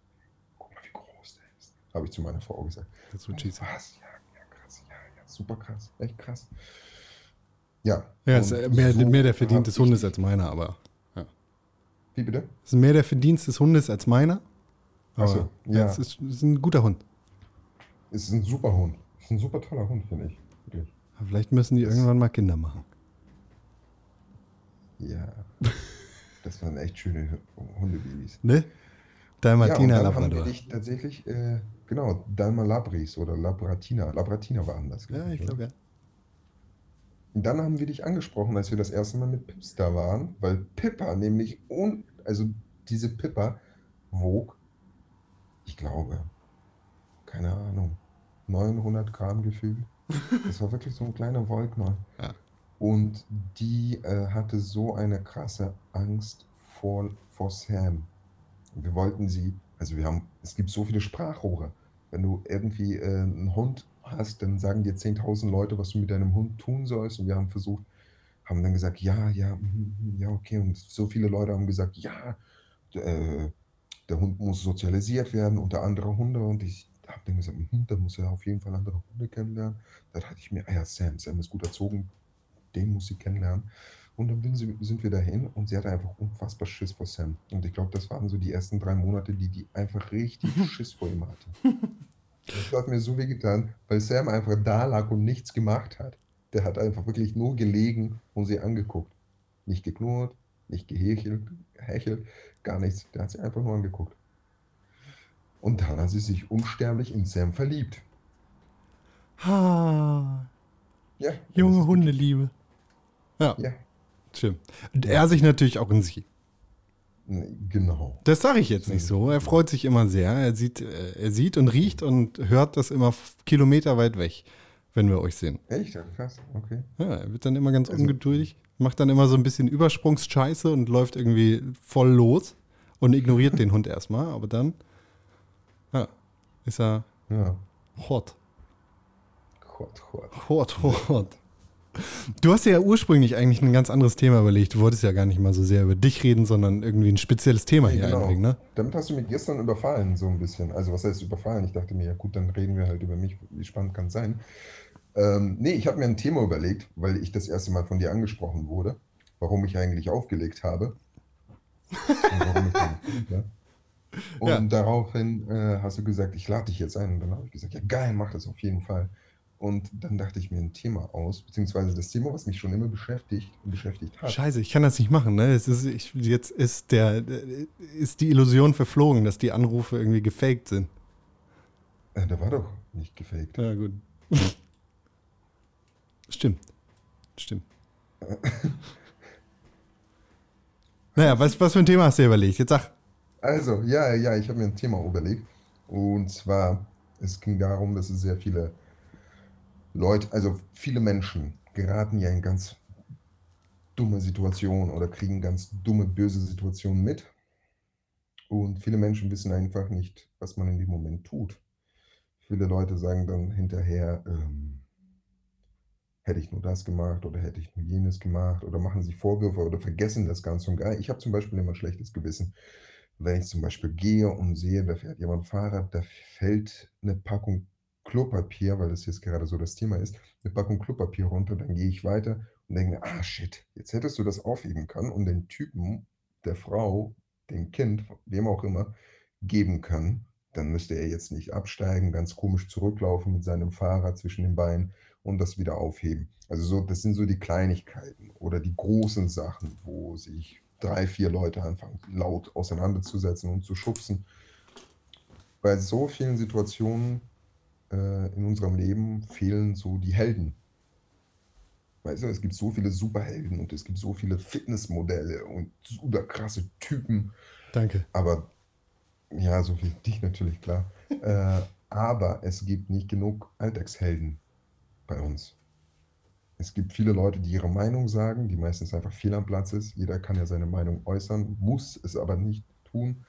Guck mal, wie groß der ist. Habe ich zu meiner Frau gesagt. Das wird cheesy. Was? Ja, ja, krass. Ja, ja, super krass. Echt krass. Ja. Ja, ist und äh, mehr, so mehr der Verdienst des Hundes als meiner, aber. Ja. Wie bitte? Es ist mehr der Verdienst des Hundes als meiner. Aber Ach so, ja. ja. es, ist, es ist ein guter Hund. Es ist ein super Hund. Es ist ein super toller Hund, finde ich. Wirklich. Vielleicht müssen die Das- irgendwann mal Kinder machen. Ja. Das waren echt schöne Hundebabys. Ne? Dalmatiner ja, Labrador. tatsächlich, äh, genau, Dalma Labris oder Labratina. Labratina waren das. Ja, ich glaube ja. Und dann haben wir dich angesprochen, als wir das erste Mal mit Pips da waren, weil Pippa nämlich, un also diese Pippa wog, ich glaube, keine Ahnung, 900 Gramm gefühlt. Das war wirklich so ein kleiner Wollknäuel. Ja. Und die äh, hatte so eine krasse Angst vor, vor Sam. Und wir wollten sie, also wir haben, es gibt so viele Sprachrohre. Wenn du irgendwie äh, einen Hund hast, dann sagen dir 10.000 Leute, was du mit deinem Hund tun sollst. Und wir haben versucht, haben dann gesagt, ja, ja, mhm, mhm, ja, okay. Und so viele Leute haben gesagt, ja, äh, der Hund muss sozialisiert werden unter andere Hunde. Und ich habe dann gesagt, mhm, da muss er auf jeden Fall andere Hunde kennenlernen. Da dachte ich mir, ah ja, Sam, Sam ist gut erzogen, den muss sie kennenlernen. Und dann sind wir dahin und sie hatte einfach unfassbar Schiss vor Sam. Und ich glaube, das waren so die ersten drei Monate, die die einfach richtig Schiss vor ihm hatte. Das hat mir so weh getan, weil Sam einfach da lag und nichts gemacht hat. Der hat einfach wirklich nur gelegen und sie angeguckt. Nicht geknurrt, nicht gehechelt, hechelt, gar nichts. Der hat sie einfach nur angeguckt. Und dann hat sie sich unsterblich in Sam verliebt. Ha, Ja. junge Hundeliebe. Ja, Ja, stimmt. Und er sich natürlich auch in sie. Genau. Das sage ich jetzt nicht so. Er freut sich immer sehr. Er sieht, äh, er sieht und riecht und hört das immer kilometerweit weg, wenn wir euch sehen. Echt? Krass, okay. Ja, er wird dann immer ganz Also- ungeduldig, macht dann immer so ein bisschen Übersprungsscheiße und läuft irgendwie voll los und ignoriert den Hund erstmal, aber dann ja, ist er Ja. hot. Gott, Gott. Hot, hot. Du hast ja ursprünglich eigentlich ein ganz anderes Thema überlegt. Du wolltest ja gar nicht mal so sehr über dich reden, sondern irgendwie ein spezielles Thema hier Genau. einbringen, ne? Damit hast du mich gestern überfallen, so ein bisschen. Also, was heißt überfallen? Ich dachte mir, ja gut, dann reden wir halt über mich. Wie spannend kann es sein? Ähm, nee, ich habe mir ein Thema überlegt, weil ich das erste Mal von dir angesprochen wurde, warum ich eigentlich aufgelegt habe. Und warum ich dann, ja. Und Ja. daraufhin äh, hast du gesagt, ich lade dich jetzt ein. Und dann habe ich gesagt, ja geil, mach das auf jeden Fall. Und dann dachte ich mir ein Thema aus, beziehungsweise das Thema, was mich schon immer beschäftigt und beschäftigt hat. Scheiße, ich kann das nicht machen, ne? Es ist, ich, jetzt ist der ist die Illusion verflogen, dass die Anrufe irgendwie gefaked sind. Äh, der war doch nicht gefaked. Ja, gut. Stimmt. Stimmt. Naja, was, was für ein Thema hast du dir überlegt? Jetzt sag. Also, ja, ja, ich habe mir ein Thema überlegt. Und zwar, es ging darum, dass es sehr viele Leute, also viele Menschen geraten ja in ganz dumme Situationen oder kriegen ganz dumme, böse Situationen mit. Und viele Menschen wissen einfach nicht, was man in dem Moment tut. Viele Leute sagen dann hinterher, ähm, hätte ich nur das gemacht oder hätte ich nur jenes gemacht oder machen sich Vorwürfe oder vergessen das Ganze und gar. Ich habe zum Beispiel immer ein schlechtes Gewissen, wenn ich zum Beispiel gehe und sehe, da fährt jemand Fahrrad, da fällt eine Packung Klopapier, weil das jetzt gerade so das Thema ist, eine Packung Klopapier runter, dann gehe ich weiter und denke ah shit, jetzt hättest du das aufheben können und den Typen, der Frau, dem Kind, wem auch immer, geben können. Dann müsste er jetzt nicht absteigen, ganz komisch zurücklaufen mit seinem Fahrrad zwischen den Beinen und das wieder aufheben. Also so, das sind so die Kleinigkeiten oder die großen Sachen, wo sich drei, vier Leute anfangen laut auseinanderzusetzen und zu schubsen. Bei so vielen Situationen äh, in unserem Leben fehlen so die Helden. Weißt du, es gibt so viele Superhelden und es gibt so viele Fitnessmodelle und super krasse Typen, Danke. aber ja, so wie dich natürlich, klar. äh, aber es gibt nicht genug Alltagshelden bei uns. Es gibt viele Leute, die ihre Meinung sagen, die meistens einfach fehl am Platz ist. Jeder kann ja seine Meinung äußern, muss es aber nicht tun.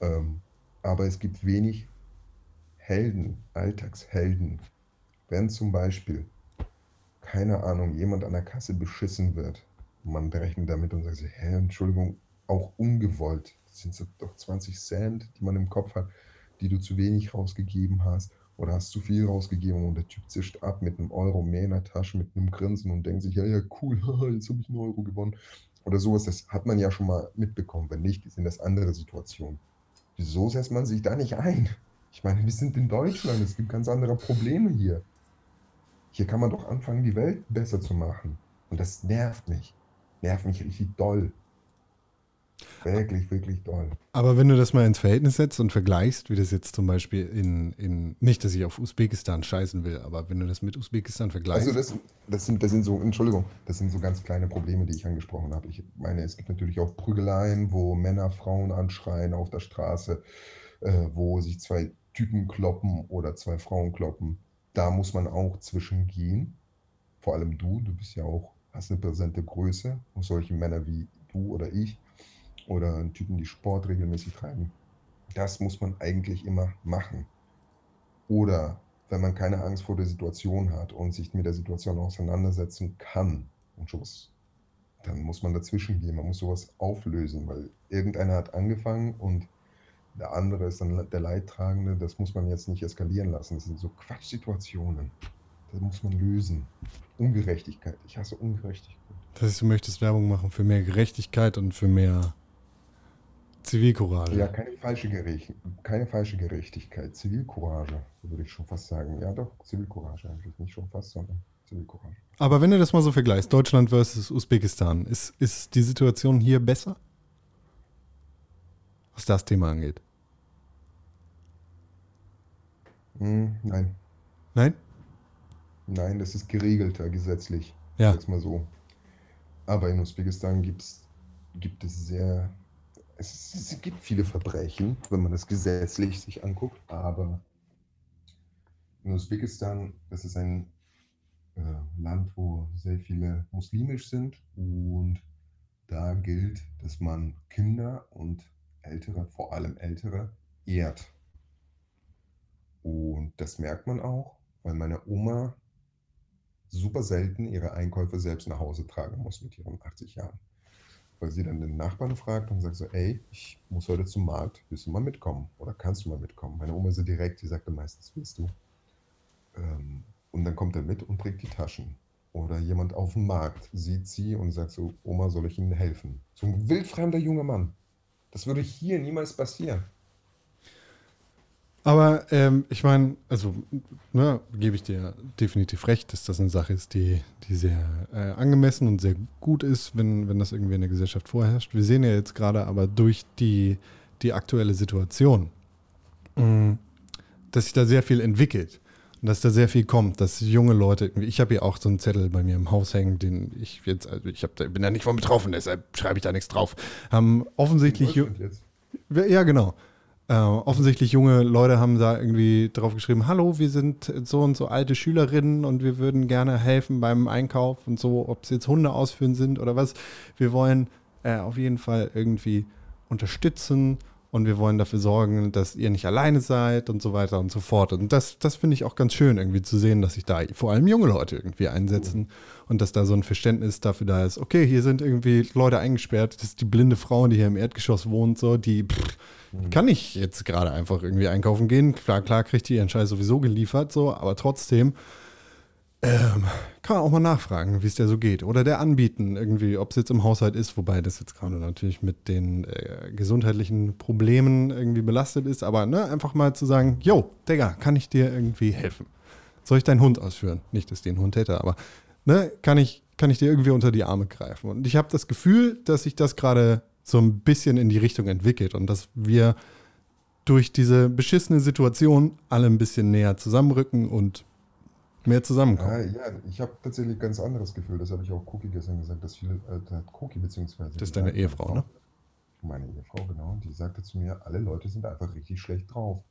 Ähm, aber es gibt wenig Helden, Alltagshelden. Wenn zum Beispiel, keine Ahnung, jemand an der Kasse beschissen wird, man rechnet damit und sagt so, hä, Entschuldigung, auch ungewollt. Das sind doch 20 Cent, die man im Kopf hat, die du zu wenig rausgegeben hast oder hast zu viel rausgegeben und der Typ zischt ab mit einem Euro mehr in der Tasche, mit einem Grinsen und denkt sich, ja, ja, cool, jetzt habe ich einen Euro gewonnen. Oder sowas, das hat man ja schon mal mitbekommen. Wenn nicht, sind das andere Situationen. Wieso setzt man sich da nicht ein? Ich meine, wir sind in Deutschland, es gibt ganz andere Probleme hier. Hier kann man doch anfangen, die Welt besser zu machen. Und das nervt mich. Nervt mich richtig doll. Wirklich, wirklich doll. Aber wenn du das mal ins Verhältnis setzt und vergleichst, wie das jetzt zum Beispiel in, in nicht, dass ich auf Usbekistan scheißen will, aber wenn du das mit Usbekistan vergleichst, Also das, das, sind, das sind so, Entschuldigung, das sind so ganz kleine Probleme, die ich angesprochen habe. Ich meine, es gibt natürlich auch Prügeleien, wo Männer Frauen anschreien auf der Straße, äh, wo sich zwei Typen kloppen oder zwei Frauen kloppen. Da muss man auch zwischengehen. Vor allem du, du bist ja auch, hast eine präsente Größe. Und solche Männer wie du oder ich oder Typen, die Sport regelmäßig treiben. Das muss man eigentlich immer machen. Oder wenn man keine Angst vor der Situation hat und sich mit der Situation auseinandersetzen kann und sowas, dann muss man dazwischen gehen. Man muss sowas auflösen, weil irgendeiner hat angefangen und der andere ist dann der Leidtragende. Das muss man jetzt nicht eskalieren lassen. Das sind so Quatschsituationen. Das muss man lösen. Ungerechtigkeit. Ich hasse Ungerechtigkeit. das heißt, du möchtest Werbung machen für mehr Gerechtigkeit und für mehr Zivilcourage. Ja, keine falsche, Gerecht keine falsche Gerechtigkeit. Zivilcourage, würde ich schon fast sagen. Ja, doch, Zivilcourage eigentlich. Nicht schon fast, sondern Zivilcourage. Aber wenn du das mal so vergleichst, Deutschland versus Usbekistan, ist, ist die Situation hier besser? Was das Thema angeht. Hm, nein, Nein? nein, das ist geregelter gesetzlich. Ja. Sag's mal so. Aber in Usbekistan gibt's, gibt es sehr. Es, es gibt viele Verbrechen, wenn man das gesetzlich sich anguckt, aber in Usbekistan, das ist ein äh, Land, wo sehr viele muslimisch sind und da gilt, dass man Kinder und Ältere, vor allem Ältere, ehrt. Und das merkt man auch, weil meine Oma super selten ihre Einkäufe selbst nach Hause tragen muss mit ihren 80 Jahren. Weil sie dann den Nachbarn fragt und sagt so, ey, ich muss heute zum Markt, willst du mal mitkommen? Oder kannst du mal mitkommen? Meine Oma ist so direkt, die sagte meistens, willst du? Ähm, und dann kommt er mit und trägt die Taschen. Oder jemand auf dem Markt sieht sie und sagt so, Oma, soll ich Ihnen helfen? So ein wildfremder junger Mann. Das würde hier niemals passieren. Aber ähm, ich meine, also ne, gebe ich dir definitiv recht, dass das eine Sache ist, die, die sehr äh, angemessen und sehr gut ist, wenn, wenn das irgendwie in der Gesellschaft vorherrscht. Wir sehen ja jetzt gerade aber durch die, die aktuelle Situation, mh, dass sich da sehr viel entwickelt und dass da sehr viel kommt, dass junge Leute, ich habe hier auch so einen Zettel bei mir im Haus hängen, den ich jetzt, also ich hab, bin da nicht von betroffen, deshalb schreibe ich da nichts drauf, haben offensichtlich... Deutschland jetzt. Ja, genau. Äh, offensichtlich junge Leute haben da irgendwie drauf geschrieben, hallo, wir sind so und so alte Schülerinnen und wir würden gerne helfen beim Einkauf und so, ob es jetzt Hunde ausführen sind oder was. Wir wollen äh, auf jeden Fall irgendwie unterstützen und wir wollen dafür sorgen, dass ihr nicht alleine seid und so weiter und so fort. Und das, das finde ich auch ganz schön, irgendwie zu sehen, dass sich da vor allem junge Leute irgendwie einsetzen und dass da so ein Verständnis dafür da ist, okay, hier sind irgendwie Leute eingesperrt, das ist die blinde Frau, die hier im Erdgeschoss wohnt, so, die pff, kann ich jetzt gerade einfach irgendwie einkaufen gehen. Klar, klar kriegt die ihren Scheiß sowieso geliefert, so, aber trotzdem ähm, kann man auch mal nachfragen, wie es der so geht. Oder der anbieten, irgendwie, ob es jetzt im Haushalt ist, wobei das jetzt gerade natürlich mit den äh, gesundheitlichen Problemen irgendwie belastet ist, aber ne, einfach mal zu sagen, yo, Digga, kann ich dir irgendwie helfen? Soll ich deinen Hund ausführen? Nicht, dass ich den Hund hätte, aber ne, kann ich, kann ich dir irgendwie unter die Arme greifen? Und ich habe das Gefühl, dass sich das gerade so ein bisschen in die Richtung entwickelt und dass wir durch diese beschissene Situation alle ein bisschen näher zusammenrücken und mehr zusammenkommen. Ah, ja, ich habe tatsächlich ein ganz anderes Gefühl. Das habe ich auch Cookie gestern gesagt, dass viele, äh, Cookie beziehungsweise. Das ist deine Ehefrau, ne? Meine Ehefrau, genau. Die sagte zu mir, alle Leute sind einfach richtig schlecht drauf.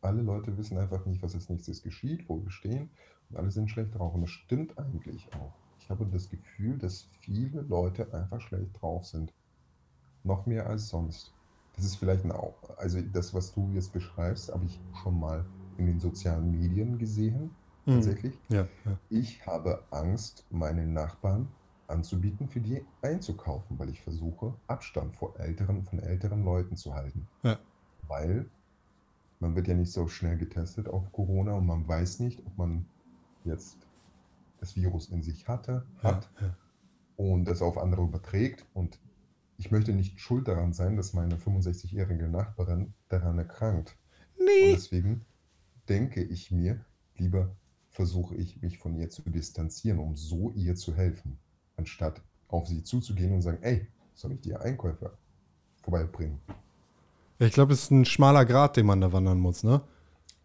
Alle Leute wissen einfach nicht, was als nächstes geschieht, wo wir stehen. Und alle sind schlecht drauf. Und das stimmt eigentlich auch. Ich habe das Gefühl, dass viele Leute einfach schlecht drauf sind. Noch mehr als sonst. Das ist vielleicht ein, Au- also das, was du jetzt beschreibst, habe ich schon mal in den sozialen Medien gesehen. Tatsächlich. Ja, ja. Ich habe Angst, meinen Nachbarn anzubieten, für die einzukaufen, weil ich versuche, Abstand vor älteren, von älteren Leuten zu halten. Ja. Weil man wird ja nicht so schnell getestet auf Corona und man weiß nicht, ob man jetzt das Virus in sich hatte, hat und das auf andere überträgt. Und ich möchte nicht schuld daran sein, dass meine 65-jährige Nachbarin daran erkrankt. Und Nee. deswegen denke ich mir, lieber versuche ich mich von ihr zu distanzieren, um so ihr zu helfen, anstatt auf sie zuzugehen und sagen, ey, soll ich dir Einkäufe vorbeibringen? Ich glaube, es ist ein schmaler Grat, den man da wandern muss, ne?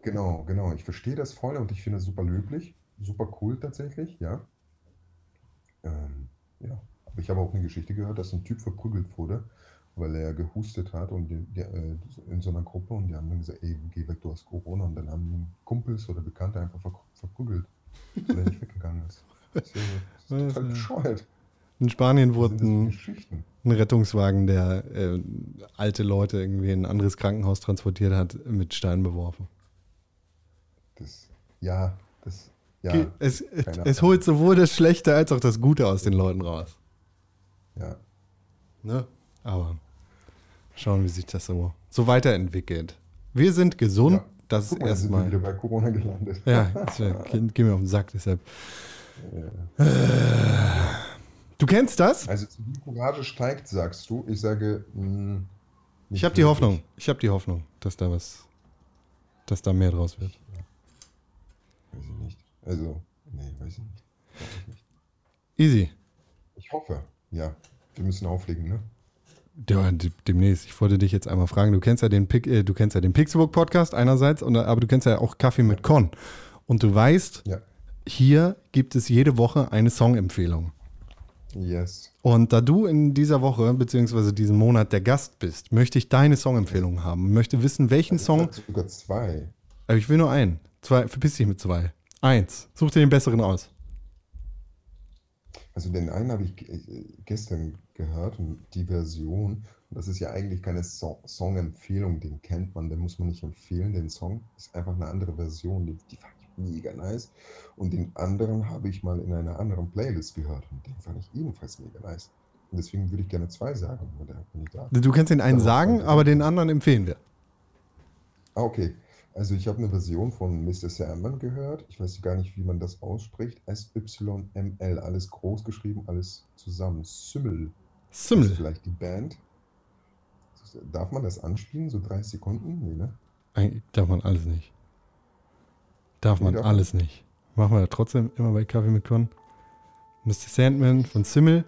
Genau, genau. Ich verstehe das voll und ich finde es super löblich, super cool tatsächlich, ja. Ähm, ja. Aber ich habe auch eine Geschichte gehört, dass ein Typ verprügelt wurde, weil er gehustet hat und die, die, äh, in so einer Gruppe und die haben dann gesagt, ey, geh weg, du hast Corona. Und dann haben Kumpels oder Bekannte einfach ver verprügelt, weil er nicht weggegangen ist. Das ist, das ist total bescheuert. In Spanien wurde ein, Rettungswagen, der äh, alte Leute irgendwie in ein anderes Krankenhaus transportiert hat, mit Steinen beworfen. Das, ja, das, ja, es, es, holt sowohl das Schlechte als auch das Gute aus den Leuten raus. ja. Ne? Aber schauen, wie sich das so, so weiterentwickelt. Wir sind gesund. Ja. Das ist Guck mal, jetzt sind wir wieder erstmal. bei Corona gelandet. Ja, das wär- geh, geh mir auf den Sack, deshalb. Ja. Du kennst das? Also die Courage steigt, sagst du. Ich sage, mh, nicht Ich habe die. Hoffnung. Ich habe die Hoffnung, dass da was, dass da mehr draus wird. Weiß ich nicht. Also, nee, weiß ich nicht. Weiß ich nicht. Easy. Ich hoffe, ja. Wir müssen auflegen, ne? Ja, de- demnächst. Ich wollte dich jetzt einmal fragen. Du kennst ja den, Pick, äh, du kennst ja den Pixelbook Podcast einerseits, und, aber du kennst ja auch Kaffee mit Con. Und du weißt, Ja. hier gibt es jede Woche eine Songempfehlung. Yes. Und da du in dieser Woche beziehungsweise diesen Monat der Gast bist, möchte ich deine Songempfehlung haben. Möchte wissen, welchen Song. Ich sag sogar zwei. Aber ich will nur einen. Zwei, verpiss dich mit zwei. Eins. Such dir den besseren aus. Also den einen habe ich äh, gestern gehört und die Version Das ist ja eigentlich keine so Song-Empfehlung, den kennt man, den muss man nicht empfehlen. Den Song ist einfach eine andere Version, die, die fand ich mega nice. Und den anderen habe ich mal in einer anderen Playlist gehört und den fand ich ebenfalls mega nice. Und deswegen würde ich gerne zwei sagen, wenn ich darf. Du kannst den einen Darauf sagen, aber den anderen empfehlen wir. Ah, okay. Also ich habe eine Version von Mr. Sandman gehört. Ich weiß gar nicht, wie man das ausspricht. S-Y-M-L. Alles groß geschrieben, alles zusammen. Sümmel. ist Simmel. vielleicht die Band. Darf man das anspielen? So 30 Sekunden? Nee, ne? Eigentlich darf man alles nicht. Darf Nee, man darf alles nicht. Machen wir trotzdem immer bei Kaffee mit Con. Mr. Sandman von Simmel.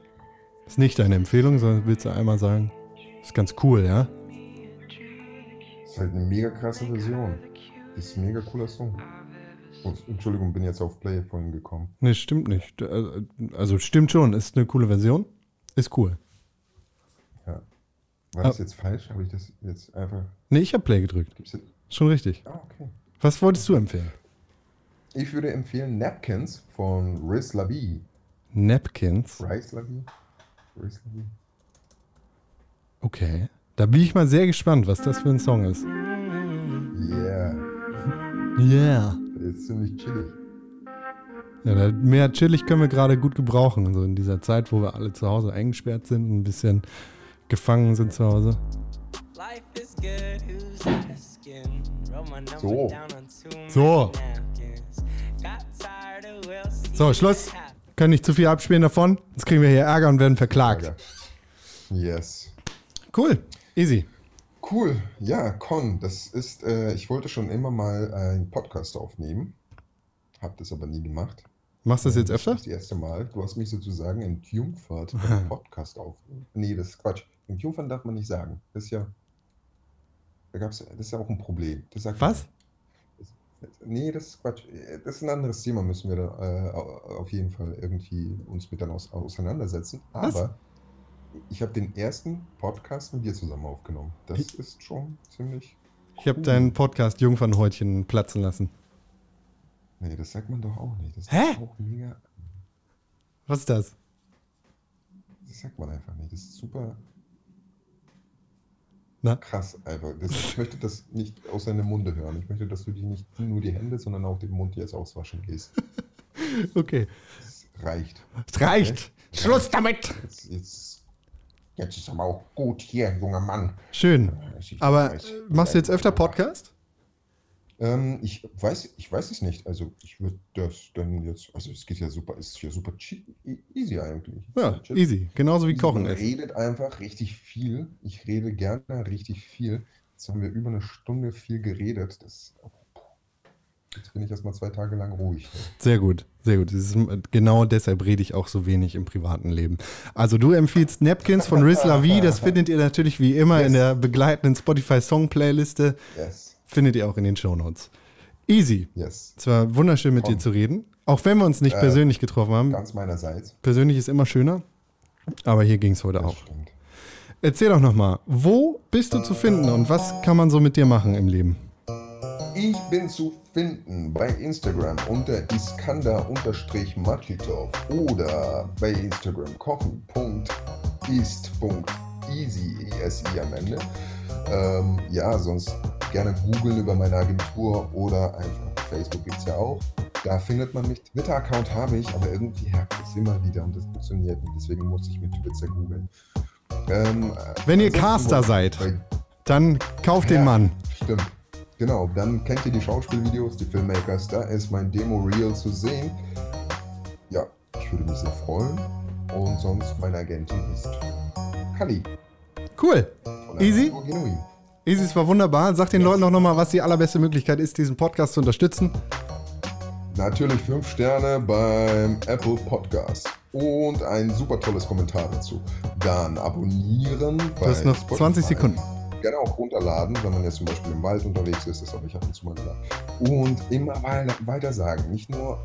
Ist nicht deine Empfehlung, sondern willst du einmal sagen, ist ganz cool, ja? Ist halt eine mega krasse Version. Ist ein mega cooler Song. Oh, Entschuldigung, bin jetzt auf Play vorhin gekommen. Nee, stimmt nicht. Also stimmt schon, ist eine coole Version. Ist cool. War das Ah. jetzt falsch? Habe ich das jetzt einfach. Nee, ich habe Play gedrückt. Schon richtig. Ah, okay. Was wolltest du empfehlen? Ich würde empfehlen Napkins von Riz Lavi. Napkins. Rice Lavi? Riz Lavi? Okay. Da bin ich mal sehr gespannt, was das für ein Song ist. Yeah. Yeah. Der ist ziemlich chillig. Ja, mehr chillig können wir gerade gut gebrauchen. So in dieser Zeit, wo wir alle zu Hause eingesperrt sind und ein bisschen gefangen sind zu Hause. So. So. So, Schluss. Können nicht zu viel abspielen davon. Jetzt kriegen wir hier Ärger und werden verklagt. Yes. Cool. Easy. Cool. Ja, Con, das ist, äh, ich wollte schon immer mal einen Podcast aufnehmen. Hab das aber nie gemacht. Machst du das jetzt Das öfter? ist das erste Mal. Du hast mich sozusagen entjungfert beim Podcast aufnehmen. Nee, das ist Quatsch. Entjungfern darf man nicht sagen. Das ist ja. Da gab's, das ist ja auch ein Problem. Das sagt Was? Man. Nee, das ist Quatsch. Das ist ein anderes Thema, müssen wir da äh, au- auf jeden Fall irgendwie uns mit dann aus, auseinandersetzen. Was? Aber ich habe den ersten Podcast mit dir zusammen aufgenommen. Das Ich- ist schon ziemlich. Ich habe deinen Podcast Jungfernhäutchen platzen lassen. Nee, das sagt man doch auch nicht. Das Hä? ist auch mega. Was ist das? Das sagt man einfach nicht. Das ist super Na? krass einfach. Das, ich möchte das nicht aus deinem Munde hören. Ich möchte, dass du dir nicht nur die Hände, sondern auch den Mund jetzt auswaschen gehst. Okay. Das reicht. Es reicht. Schluss damit. Jetzt, jetzt, jetzt ist aber auch gut hier, junger Mann. Schön. Ich Aber weiß- äh, machst du jetzt öfter Podcast? Ähm, ich weiß, ich weiß es nicht. Also ich würde das dann jetzt, also es geht ja super, ist ja super e- easy eigentlich. Ja, easy. Genauso wie Easy. Kochen Man ist. redet einfach richtig viel. Ich rede gerne richtig viel. Jetzt haben wir über eine Stunde viel geredet. Das, jetzt bin ich erstmal zwei Tage lang ruhig. Sehr gut, sehr gut. Ist, genau deshalb rede ich auch so wenig im privaten Leben. Also du empfiehlst Napkins von Riz Lavi. Das findet ihr natürlich wie immer in Yes. der begleitenden Spotify Song Playliste. Yes, Findet ihr auch in den Shownotes. Easy. yes. Es war wunderschön mit dir Komm. zu reden. Auch wenn wir uns nicht Äh, persönlich getroffen haben. Ganz meinerseits. Persönlich ist immer schöner. Aber hier ging es heute Das auch. stimmt. Erzähl doch nochmal, wo bist du zu finden und was kann man so mit dir machen im Leben? Ich bin zu finden bei Instagram unter iskander-machitov oder bei Instagram kochen.ist.easy, E-S-I am Ende. Ähm, ja, sonst gerne googeln über meine Agentur oder einfach Facebook gibt es ja auch. Da findet man mich. Twitter-Account habe ich, aber irgendwie hakt es immer wieder und das funktioniert nicht. Deswegen muss ich mit Twitter googeln. Ähm, Wenn ihr Caster seid. Dann kauft den Ja. Mann. Stimmt. Genau, dann kennt ihr die Schauspielvideos, die Filmmakers, da ist mein Demo-Reel zu sehen. Ja, ich würde mich sehr freuen. Und sonst meine Agentin ist Kali. Cool. Easy? Agentur Genuin. Easy, es war wunderbar. Sag den Leuten auch nochmal, was die allerbeste Möglichkeit ist, diesen Podcast zu unterstützen. Natürlich 5 Sterne beim Apple Podcast. Und ein super tolles Kommentar dazu. Dann abonnieren Du hast noch Spotify. 20 Sekunden. Gerne auch runterladen, wenn man jetzt zum Beispiel im Wald unterwegs ist, das habe ich ab und zu mal gemacht. Und immer weiter sagen. Nicht nur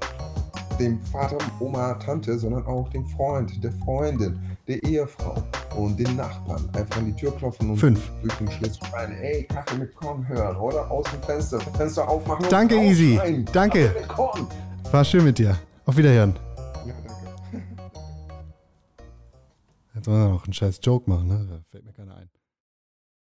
dem Vater, Oma, Tante, sondern auch dem Freund, der Freundin, der Ehefrau und den Nachbarn. Einfach an die Tür klopfen und Fünf. durch den Schlitz schreien, ey, Kaffee mit Korn hören oder aus dem Fenster, Fenster aufmachen und Danke, Easy. rausschreien, Danke. War schön mit dir. Auf Wiederhören. Ja, danke. Jetzt wollen wir noch einen scheiß Joke machen, ne? Da fällt mir keiner ein.